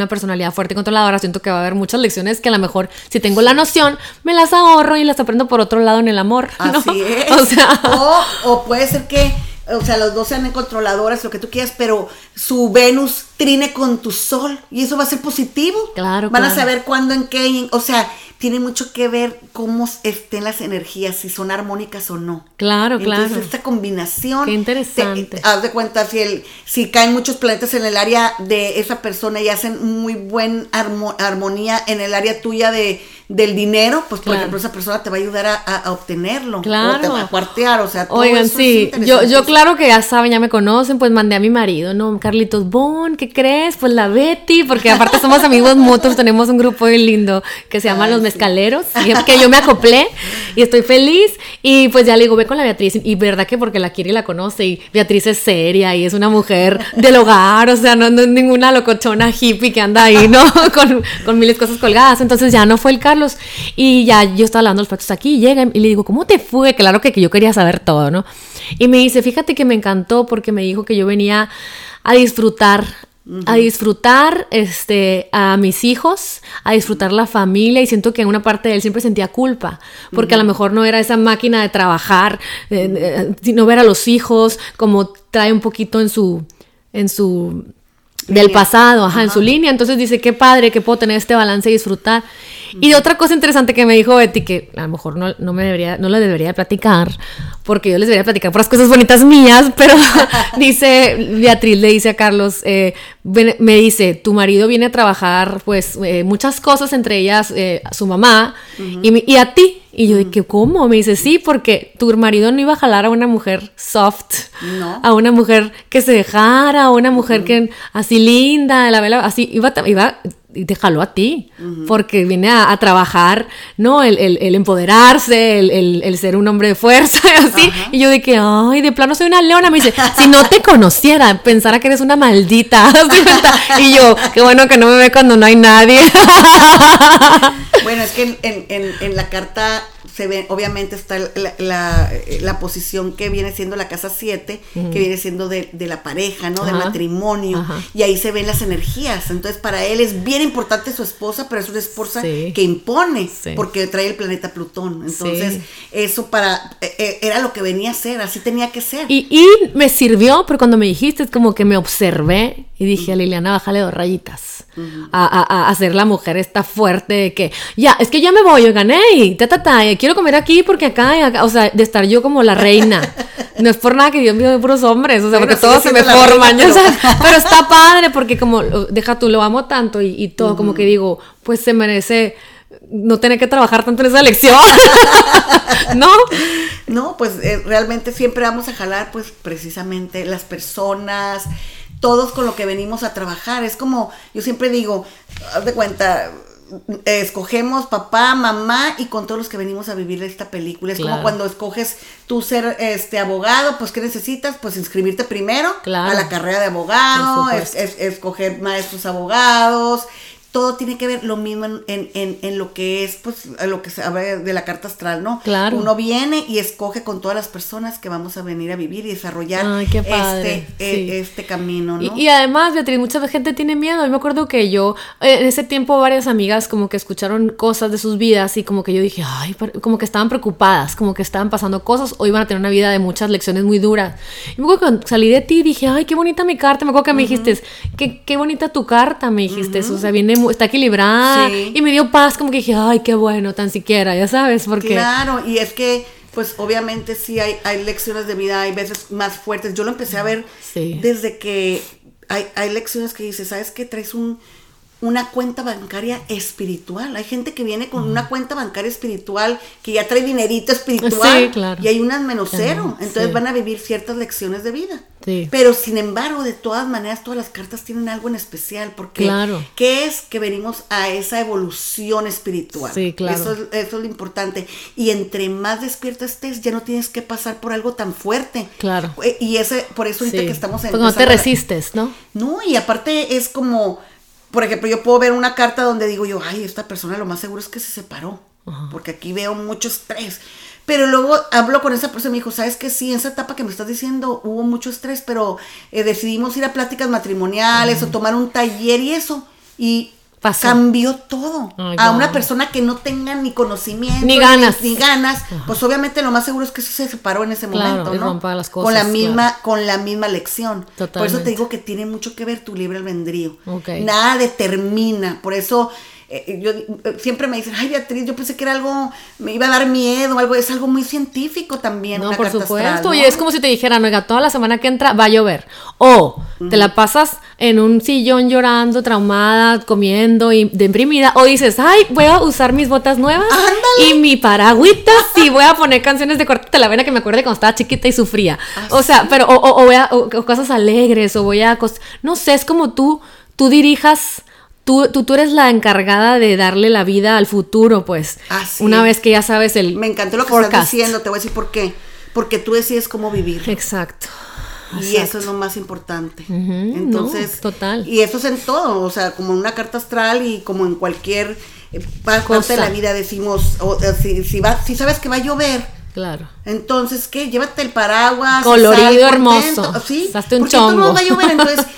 personalidad fuerte y controladora, siento que va a haber muchas lecciones que a lo mejor si tengo la noción me las ahorro y las aprendo por otro lado en el amor. (laughs) ¿no? Así es. (laughs) O sea, o, o puede ser que, o sea, los dos sean controladoras, lo que tú quieras, pero su Venus trine con tu Sol y eso va a ser positivo. Claro, Van a saber cuándo, en qué, o sea, tiene mucho que ver cómo estén las energías, si son armónicas o no. claro, Entonces claro. esta combinación. Qué interesante. te- haz de cuenta si el, si caen muchos planetas en el área de esa persona y hacen muy buen armo- armonía en el área tuya de del dinero, pues por Claro. ejemplo esa persona te va a ayudar a, a- a obtenerlo. Claro. O te va a cuartear, o sea, todo Oigan, eso es sí, yo, yo claro que ya saben, ya me conocen, pues mandé a mi marido, ¿no? Carlitos Bon, ¿qué crees? Pues la Betty, porque aparte somos amigos mutuos, tenemos un grupo muy lindo que se llama Ay, Los. Mezcaleros, y (laughs) que yo me acoplé y estoy feliz. Y pues ya le digo, ve con la Beatriz, y verdad que porque la quiere y la conoce, y Beatriz es seria y es una mujer del hogar, o sea, no, no es ninguna locochona hippie que anda ahí, ¿no? (laughs) con, con miles de cosas colgadas. Entonces ya no fue el Carlos. Y ya yo estaba lavando los platos aquí, y llega y le digo, ¿cómo te fue? Claro que, que yo quería saber todo, ¿no? Y me dice, fíjate que me encantó porque me dijo que yo venía a disfrutar a disfrutar este a mis hijos, a disfrutar la familia y siento que en una parte de él siempre sentía culpa, porque a lo mejor no era esa máquina de trabajar, eh, eh, sino ver a los hijos como trae un poquito en su en su del pasado, ajá, en su línea. Entonces dice, qué padre que puedo tener este balance y disfrutar. Y otra cosa interesante que me dijo Betty, que a lo mejor no, no me debería, no le debería platicar, porque yo les debería platicar por las cosas bonitas mías, (laughs) pero (laughs) dice, Beatriz le dice a Carlos, eh, me dice, tu marido viene a trabajar, pues, eh, muchas cosas, entre ellas eh, su mamá, y a ti. Y yo dije, ¿cómo? Me dice, sí, porque tu marido no iba a jalar a una mujer soft, No. a una mujer que se dejara, a una mujer que así linda, la vela, así, iba, iba, y te jaló a ti, porque viene a, trabajar, ¿no? El, el, empoderarse, el, el, ser un hombre de fuerza y (laughs) así. Y yo de que, ay, de plano soy una leona. Me dice, si no te conociera, pensara que eres una maldita. (laughs) y yo, qué bueno que no me ve cuando no hay nadie. (laughs) bueno, es que en, en, en la carta se ve, obviamente está la, la, posición que viene siendo la casa 7, que viene siendo de, la pareja, ¿no? De matrimonio. Y ahí se ven las energías. Entonces, para él es bien importante su esposa, pero es una esposa que impone, porque trae el planeta Plutón. Entonces, eso para, e, e, era lo que venía a ser, así tenía que ser. Y, y me sirvió, pero cuando me dijiste, es como que me observé y dije, a Liliana, bájale dos rayitas. a, a, ser la mujer esta fuerte de que, ya, es que ya me voy, yo gané y ta, ta, ta, quiero comer aquí porque acá, y acá, o sea, de estar yo como la reina. (laughs) No es por nada que Dios me dio puros hombres, o sea, porque todos se me forman, (laughs) pero... (laughs) pero... está padre porque como, deja tú, lo amo tanto y, todo, como que digo, pues se merece no tener que trabajar tanto en esa lección. (laughs) ¿No? No, pues eh, realmente siempre vamos a jalar, pues precisamente las personas, todos con lo que venimos a trabajar. Es como, yo siempre digo, haz de cuenta, escogemos papá, mamá y con todos los que venimos a vivir esta película. Es como cuando escoges tú ser este abogado, pues ¿qué necesitas? Pues inscribirte primero a la carrera de abogado, es, escoger maestros abogados todo tiene que ver lo mismo en, en, en, lo que es, pues, lo que se habla de la carta astral, ¿no? Claro. Uno viene y escoge con todas las personas que vamos a venir a vivir y desarrollar este, e, este camino, ¿no? Y, además, Beatriz, mucha gente tiene miedo. Yo me acuerdo que yo, eh, en ese tiempo, varias amigas como que escucharon cosas de sus vidas y como que yo dije, ay, como que estaban preocupadas, como que estaban pasando cosas o iban a tener una vida de muchas lecciones muy duras. Y me acuerdo que cuando salí de ti dije, ay, qué bonita mi carta. Me acuerdo que me dijiste, qué, qué bonita tu carta, me dijiste. O sea, viene está equilibrada. Y me dio paz, como que dije, ay, qué bueno, tan siquiera, ya sabes, porque... Claro, y es que, pues obviamente sí hay, hay lecciones de vida, hay veces más fuertes. Yo lo empecé a ver desde que hay, hay lecciones que dices, ¿sabes qué? Traes un una cuenta bancaria espiritual. Hay gente que viene con una cuenta bancaria espiritual que ya trae dinerito espiritual y hay unas menos cero. Entonces van a vivir ciertas lecciones de vida. Pero sin embargo, de todas maneras, todas las cartas tienen algo en especial porque claro. ¿qué es que venimos a esa evolución espiritual? Eso es, eso es lo importante. Y entre más despierto estés, ya no tienes que pasar por algo tan fuerte. Claro. Eh, y ese, por eso ahorita que estamos en... Pues no te resistes, ¿no? No, y aparte es como por ejemplo, yo puedo ver una carta donde digo yo, ay, esta persona lo más seguro es que se separó, porque aquí veo mucho estrés. Pero luego hablo con esa persona y me dijo, ¿sabes que Sí, en esa etapa que me estás diciendo hubo mucho estrés, pero eh, decidimos ir a pláticas matrimoniales o tomar un taller y eso. Y Cambió todo. a una persona que no tenga ni conocimiento, ni ganas, ni, ganas pues obviamente lo más seguro es que se separó en ese momento, ¿no? con la misma, con la misma lección. Por eso te digo que tiene mucho que ver tu libre albedrío. Nada determina. Por eso eh, yo eh, siempre me dicen, ay Beatriz, yo pensé que era algo, me iba a dar miedo, algo, es algo muy científico también. No, por supuesto, y es como si te dijeran, oiga, toda la semana que entra va a llover. O te la pasas en un sillón llorando, traumada, comiendo y deprimida, o dices, ay, voy a usar mis botas nuevas y mi paragüita, y voy a poner canciones de corte la vena que me acuerde cuando estaba chiquita y sufría. Ah, o sea, pero, o, voy a, o, cosas alegres, o voy a, no sé, es como tú, tú dirijas Tú, tú, eres la encargada de darle la vida al futuro, pues. Así Una vez que ya sabes el. Me encantó lo que estás diciendo, te voy a decir por qué. Porque tú decides cómo vivir. Exacto. Y eso es lo más importante. Entonces, total. Y eso es en todo, o sea, como en una carta astral y como en cualquier eh, parte de la vida decimos, o, si, si, va, si sabes que va a llover, Claro. Entonces, ¿qué? Llévate el paraguas. Colorido, hermoso. Sí. un chongo. no va a llover, entonces (laughs)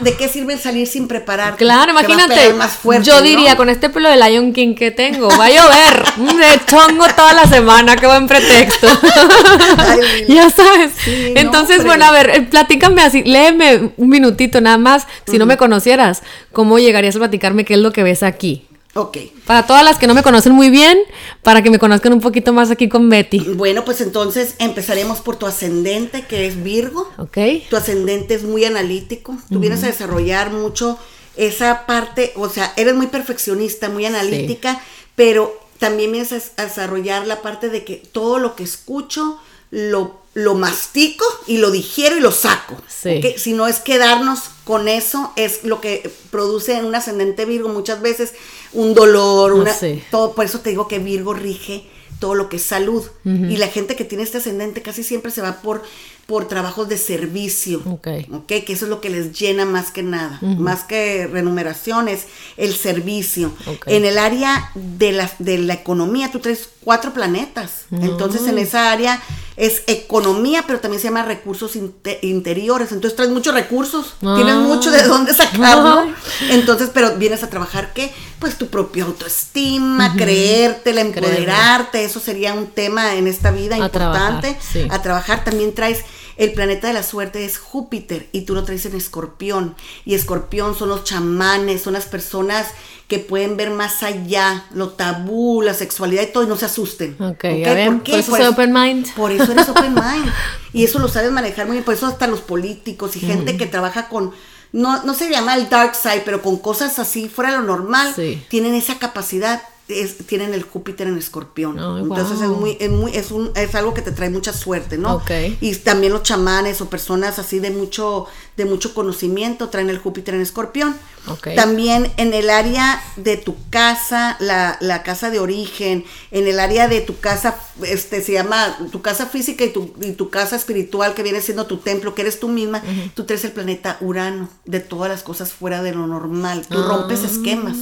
¿De qué sirve salir sin preparar? Claro, imagínate. yo diría, con este pelo de Lion King que tengo, va a llover. (laughs) De chongo toda la semana, qué buen pretexto. (laughs) (laughs) ya sabes. Entonces, bueno, a ver, eh, platícame así, léeme un minutito nada más, si no me conocieras, ¿cómo llegarías a platicarme qué es lo que ves aquí? Ok. Para todas las que no me conocen muy bien, para que me conozcan un poquito más aquí con Betty. Bueno, pues entonces empezaremos por tu ascendente, que es Virgo. Ok. Tu ascendente es muy analítico. Tú vienes a desarrollar mucho esa parte, o sea, eres muy perfeccionista, muy analítica, pero también vienes a desarrollar la parte de que todo lo que escucho lo lo mastico y lo digiero y lo saco. Sí. Si no es quedarnos con eso, es lo que produce en un ascendente Virgo muchas veces un dolor, una, sí. todo, por eso te digo que Virgo rige todo lo que es salud. Y la gente que tiene este ascendente casi siempre se va por, por trabajos de servicio. Ok. ¿ok? Que eso es lo que les llena más que nada. Más que remuneraciones, el servicio. Ok. En el área de la, de la economía, tú traes cuatro planetas. Entonces, en esa área es economía, pero también se llama recursos inte- interiores. Entonces, traes muchos recursos. Tienes Ah. mucho de dónde sacarlo. Ay. Entonces, pero vienes a trabajar, ¿qué? Pues tu propia autoestima, creértela, empoderarte. Eso sería un tema en esta vida A trabajar, importante. sí. A trabajar. También traes el planeta de la suerte es Júpiter y tú lo traes en escorpión. Y escorpión son los chamanes, son las personas que pueden ver más allá, lo tabú, la sexualidad y todo, y no se asusten. Ok, ya ven, por eso soy open mind. Por eso eres open (laughs) mind. Y eso lo sabes manejar muy bien. Por eso hasta los políticos y gente que trabaja con, no, no se llama el dark side, pero con cosas así fuera de lo normal, Sí. tienen esa capacidad. Es- tienen el Júpiter en escorpión. Entonces es muy, es muy, es un, es algo que te trae mucha suerte, ¿no? Ok. Y también los chamanes o personas así de mucho, de mucho conocimiento traen el Júpiter en escorpión. Ok. También en el área de tu casa, la, la casa de origen, en el área de tu casa, este se llama tu casa física y tu, y tu casa espiritual, que viene siendo tu templo, que eres tú misma, tú traes el planeta Urano, de todas las cosas fuera de lo normal. Tú rompes esquemas.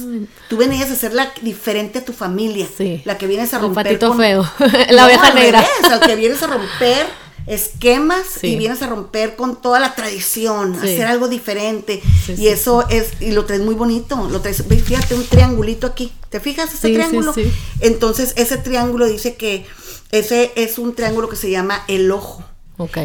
Tú venías a ser la diferente a tu familia. Sí. La que vienes a El romper. patito con- feo. (laughs) La No, oveja al negra. revés, al que vienes a romper (laughs) esquemas Sí. y vienes a romper con toda la tradición, Sí. hacer algo diferente. Sí, y eso es, y lo traes muy bonito, lo traes, fíjate, un triangulito aquí. ¿Te fijas ese triángulo? Entonces, ese triángulo dice que ese es un triángulo que se llama el ojo.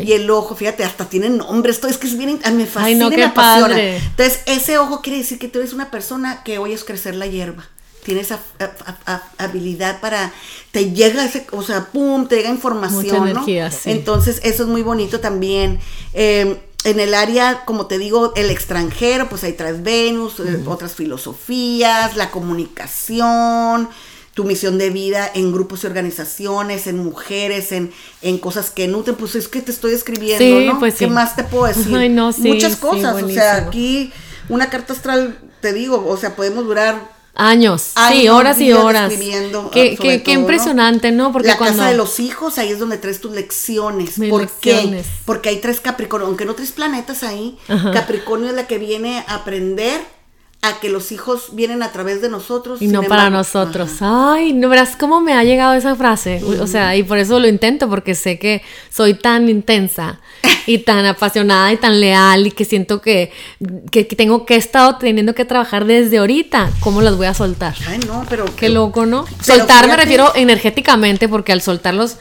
Y el ojo, fíjate, hasta tiene nombre. Esto es que es bien, me fascina Ay, no, me apasiona. padre. Entonces, ese ojo quiere decir que tú eres una persona que oyes crecer la hierba. Tienes a- a- a- habilidad para, te llega ese, o sea, pum, te llega información, Mucha ¿no? energía, sí. Entonces, eso es muy bonito también. Eh, en el área, como te digo, el extranjero, pues ahí traes Venus, eh, otras filosofías, la comunicación, tu misión de vida en grupos y organizaciones, en mujeres, en, en cosas que nutren, pues es que te estoy escribiendo, Sí, ¿no? pues ¿Qué sí. más te puedo (laughs) decir? Ay, no, sí, Muchas cosas, o sea, aquí una carta astral, te digo, o sea, podemos durar Años, sí, horas y horas. escribiendo, Qué, impresionante, ¿no? Porque la cuando casa de los hijos, ahí es donde traes tus lecciones. Mis ¿Por lecciones. qué? Porque hay tres Capricornio, aunque no tres planetas ahí, Ajá. Capricornio es la que viene a aprender a que los hijos vienen a través de nosotros. y no para nosotros. Ajá. Ay, no verás cómo me ha llegado esa frase. O sea, y por eso lo intento, porque sé que soy tan intensa y tan apasionada y tan leal y que siento que, que, que tengo que he estado teniendo que trabajar desde ahorita. ¿Cómo las voy a soltar? Ay, no, pero. Qué loco, ¿no? Soltar me refiero energéticamente, porque al soltarlos,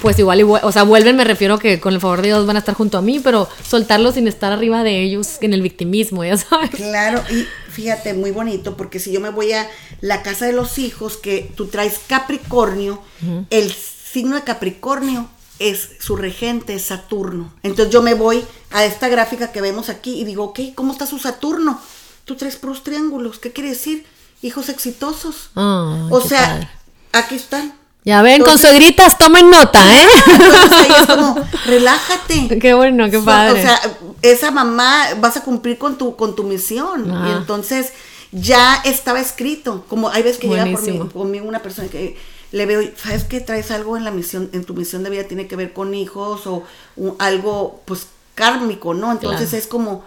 pues igual, y vue- o sea, vuelven, me refiero que con el favor de Dios van a estar junto a mí, pero soltarlos sin estar arriba de ellos en el victimismo, ya sabes. Claro, y fíjate, muy bonito, porque si yo me voy a la casa de los hijos, que tú traes Capricornio, el signo de Capricornio es su regente, es Saturno. Entonces yo me voy a esta gráfica que vemos aquí y digo, ok, ¿cómo está su Saturno? Tú traes puros triángulos, ¿qué quiere decir? Hijos exitosos. Ay, o sea, padre. aquí están. Ya ven, con Entonces- suegritas, tomen nota, ¿eh? (laughs) Entonces es como, (laughs) relájate. Qué bueno, qué padre. O sea, esa mamá vas a cumplir con tu, con tu misión. Y entonces ya estaba escrito. Como hay veces que llega por mí, conmigo una persona que le veo, ¿sabes que traes algo en la misión, en tu misión de vida tiene que ver con hijos o un- algo pues kármico, ¿no? Entonces Claro. es como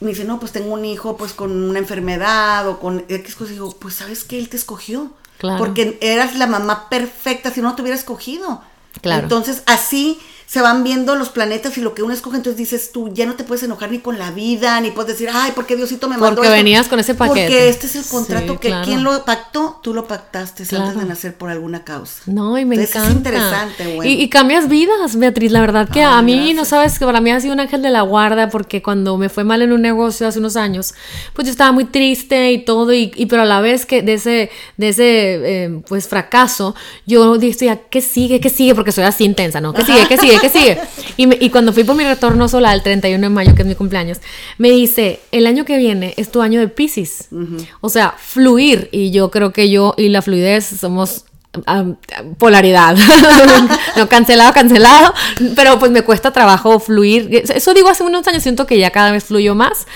me dice, no, pues tengo un hijo pues con una enfermedad o con X cosas. Y digo, pues sabes que él te escogió. Claro. Porque eras la mamá perfecta si no te hubiera escogido. Claro. Entonces así se van viendo los planetas y lo que uno escoge, entonces dices tú, ya no te puedes enojar ni con la vida, ni puedes decir, ay, ¿por qué Diosito me mandó Porque esto?". venías con ese paquete. Porque este es el contrato Sí, que claro. quien lo pactó, tú lo pactaste Claro. antes de nacer por alguna causa. No, y me Entonces, encanta. Es interesante, güey. Y, y cambias vidas, Beatriz. La verdad que Ay, a mí, no sabes, que para mí ha sido un ángel de la guarda, porque cuando me fue mal en un negocio hace unos años, pues yo estaba muy triste y todo, y, y pero a la vez que de ese, de ese eh, pues fracaso, yo dije, ya, ¿qué sigue? ¿Qué sigue? Porque soy así intensa, ¿no? ¿Qué sigue? ¿Qué sigue? ¿Qué sigue? Y, me- y cuando fui por mi retorno solar el 31 de mayo, que es mi cumpleaños, me dice, el año que viene es tu año de Pisces. O sea, fluir. Y yo creo que yo y la fluidez somos polaridad. (laughs) no, cancelado, cancelado. Pero pues me cuesta trabajo fluir. Eso digo hace unos años, siento que ya cada vez fluyo más.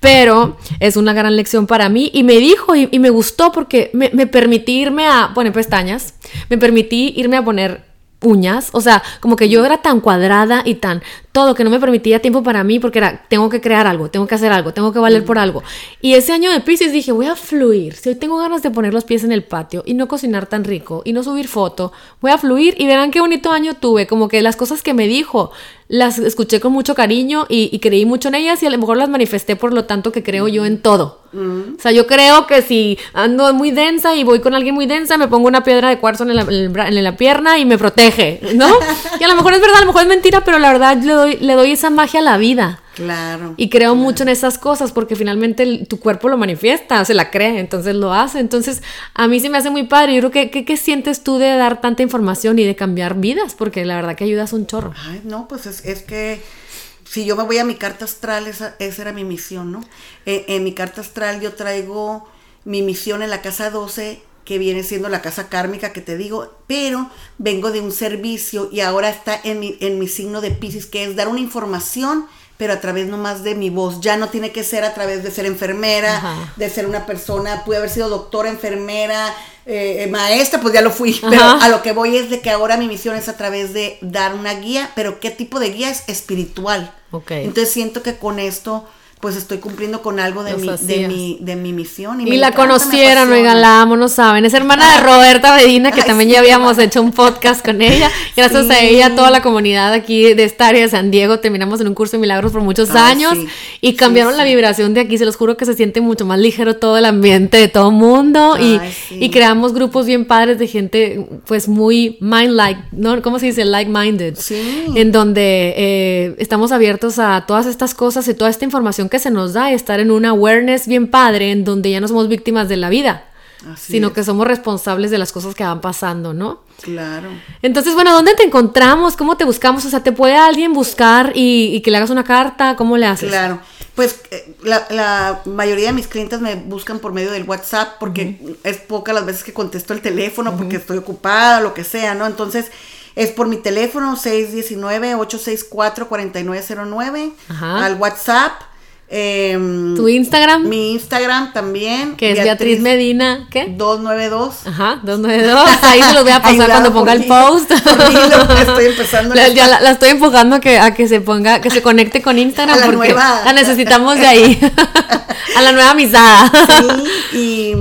Pero es una gran lección para mí. Y me dijo y, me gustó porque me, me permití irme a poner pestañas. Me permití irme a poner uñas, o sea, como que yo era tan cuadrada y tan todo que no me permitía tiempo para mí porque era, tengo que crear algo, tengo que hacer algo, tengo que valer por algo. Y ese año de Pisces dije, voy a fluir. Si hoy tengo ganas de poner los pies en el patio y no cocinar tan rico y no subir foto, voy a fluir y verán qué bonito año tuve. Como que las cosas que me dijo las escuché con mucho cariño y, creí mucho en ellas y a lo mejor las manifesté por lo tanto que creo yo en todo. O sea, yo creo que si ando muy densa y voy con alguien muy densa, me pongo una piedra de cuarzo en la, en la pierna y me protege, ¿no? (laughs) y a lo mejor es verdad, a lo mejor es mentira, pero la verdad le doy, le doy esa magia a la vida. Claro. Y creo mucho en esas cosas porque finalmente tu cuerpo lo manifiesta, se la cree, entonces lo hace. Entonces, a mí se me hace muy padre. Yo creo que, ¿qué, sientes tú de dar tanta información y de cambiar vidas? Porque la verdad que ayudas un chorro. Ay, no, pues es, que si yo me voy a mi carta astral, esa, esa era mi misión, ¿no? Eh, en mi carta astral yo traigo mi misión en la casa 12 que viene siendo la casa kármica que te digo, pero vengo de un servicio y ahora está en mi, en mi signo de Pisces, que es dar una información pero a través nomás de mi voz. Ya no tiene que ser a través de ser enfermera, de ser una persona, puede haber sido doctora, enfermera, eh, maestra, pues ya lo fui. Pero a lo que voy es de que ahora mi misión es a través de dar una guía, pero ¿qué tipo de guía es espiritual? Entonces siento que con esto pues estoy cumpliendo con algo de, mi, de mi, de mi misión. Y, la conocieron, oigan, la amo, no saben. Es hermana de Roberta Medina, que también ya habíamos hecho un podcast con ella. (laughs) Gracias a ella, toda la comunidad aquí de esta área de San Diego, terminamos en un curso de milagros por muchos años y cambiaron la vibración de aquí. Se los juro que se siente mucho más ligero todo el ambiente de todo mundo y, y, creamos grupos bien padres de gente, pues muy mind-like, ¿no? ¿Cómo se dice? Like-minded. En donde eh, estamos abiertos a todas estas cosas y toda esta información que se nos da estar en un awareness bien padre en donde ya no somos víctimas de la vida, sino que somos responsables de las cosas que van pasando, ¿no? Claro. Entonces, bueno, ¿dónde te encontramos? ¿Cómo te buscamos? O sea, ¿te puede alguien buscar y, que le hagas una carta? ¿Cómo le haces? Claro. Pues eh, la, mayoría de mis clientes me buscan por medio del WhatsApp porque es poca las veces que contesto el teléfono porque estoy ocupada, lo que sea, ¿no? Entonces, es por mi teléfono 619-864-4909, al WhatsApp Em, ¿Tu Instagram? Mi Instagram también. Que es Beatriz, Medina, ¿qué? 292. Ajá, 292. Ahí se los voy a (laughs) pasar cuando ponga el post. (laughs) estoy empezando. (laughs) La, ya la, estoy empujando a que, a que se ponga, que se conecte con Instagram la porque la necesitamos de ahí. a la nueva misada. sí, y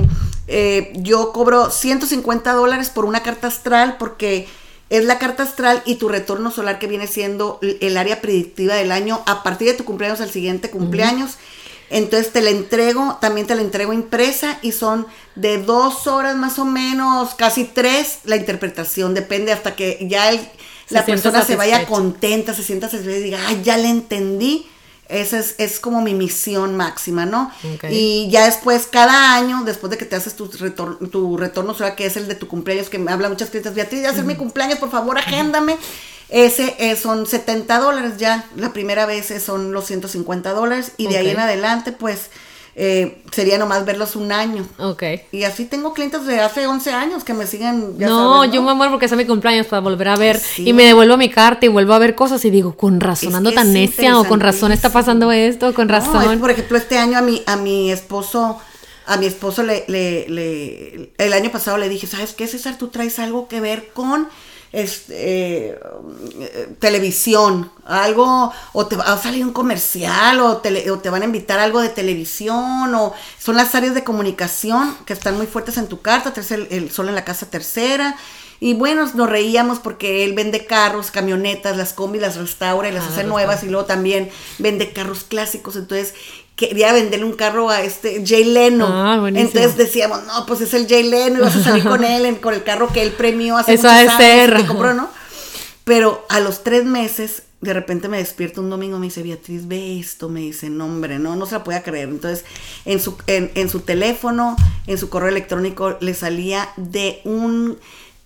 eh, yo cobro 150 dólares por una carta astral porque es la carta astral y tu retorno solar que viene siendo el área predictiva del año a partir de tu cumpleaños al siguiente cumpleaños. Entonces te la entrego, también te la entrego impresa y son de dos horas más o menos, casi tres, la interpretación, depende hasta que ya la persona se vaya contenta, se sienta satisfecha y diga, ay, ya le entendí esa es, es, como mi misión máxima, ¿no? Y ya después, cada año, después de que te haces tu, retorno, tu retorno solar, que es el de tu cumpleaños, que me habla muchas clientes, Beatriz, ya hacer mi cumpleaños, por favor, agéndame. Ese eh, son 70 dólares ya. La primera vez son los 150 dólares. Y de ahí en adelante, pues eh, sería nomás verlos un año. Ok. Y así tengo clientes de hace 11 años que me siguen. no, yo me muero porque es mi cumpleaños para volver a ver. Y me devuelvo mi carta y vuelvo a ver cosas y digo, con razón ando tan necia o con razón está pasando esto, con razón. por ejemplo, este año a mi, a mi esposo. A mi esposo le, le, le, el año pasado le dije, ¿sabes qué, César? Tú traes algo que ver con este, televisión, algo, o te va a salir un comercial, o te, o te van a invitar algo de televisión, o son las áreas de comunicación que están muy fuertes en tu carta, el, el sol en la casa tercera. Y bueno, nos reíamos porque él vende carros, camionetas, las combis las restaura y las ah, hace nuevas y luego también vende carros clásicos. Entonces, quería venderle un carro a este Jay Leno. Ah, Entonces decíamos, no, pues es el Jay Leno y vas a (laughs) salir con él, con el carro que él premió hace Eso muchos años, que compró, ¿no? Pero a los tres meses, de repente me despierto un domingo, me dice, Beatriz, ve esto, me dice, no, hombre, no, no se la podía creer. Entonces, en su, en, su teléfono, en su correo electrónico, le salía de un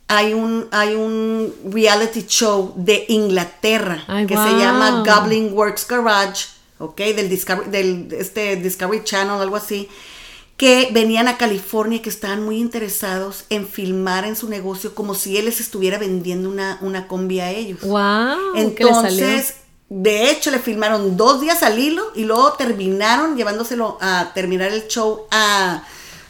hay un, hay un reality show de Inglaterra que se llama Goblin Works Garage ¿ok? Del Discovery, del este Discovery Channel, algo así, que venían a California y que estaban muy interesados en filmar en su negocio como si él les estuviera vendiendo una, una combi a ellos. ¡Wow! Entonces, de hecho, le filmaron dos días al hilo y luego terminaron llevándoselo a terminar el show a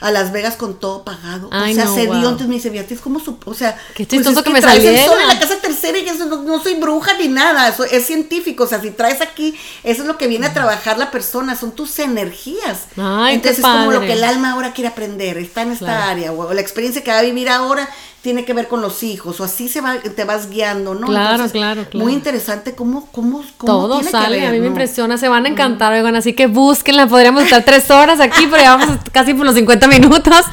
a Las Vegas con todo pagado. Ay, o sea, no, se dio, wow. entonces me dice, Beatriz, ¿cómo su, O sea, Qué pues chistoso es que me traes el saliera. sol en la casa tercera y eso no, no soy bruja ni nada, eso es científico, o sea, si traes aquí, eso es lo que viene a trabajar la persona, son tus energías. Ay, qué entonces es como lo padre. que el alma ahora quiere aprender, está en esta Claro. área, o la experiencia que va a vivir ahora tiene que ver con los hijos, o así se va, te vas guiando, ¿no? Claro, claro, claro. Muy interesante cómo, cómo, cómo Todo tiene que sale, ver, a mí me impresiona, se van a encantar, oigan, así que búsquenla, podríamos estar tres horas aquí, pero ya vamos (laughs) casi por los 50 minutos.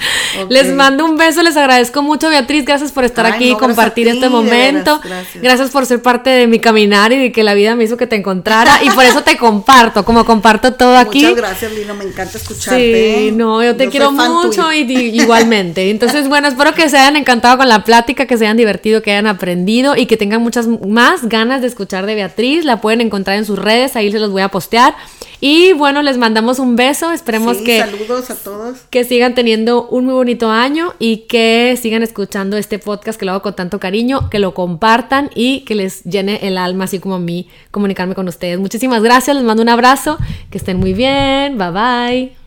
Les mando un beso, les agradezco mucho, Beatriz, gracias por estar Ay, aquí no, y gracias compartir ti, este momento. veras, gracias. gracias por ser parte de mi caminar y de que la vida me hizo que te encontrara, y por eso te comparto, como comparto todo aquí. Muchas gracias, Lino, me encanta escucharte. Sí, no, yo te quiero mucho y- igualmente. Entonces, bueno, espero que se hayan encantado con la plática, que se hayan divertido, que hayan aprendido y que tengan muchas más ganas de escuchar de Beatriz. La pueden encontrar en sus redes, ahí se los voy a postear. Y bueno, les mandamos un beso, esperemos Sí, que Saludos a todos. que sigan teniendo un muy bonito año y que sigan escuchando este podcast que lo hago con tanto cariño, que lo compartan y que les llene el alma, así como a mí, comunicarme con ustedes. Muchísimas gracias, les mando un abrazo, que estén muy bien, bye bye.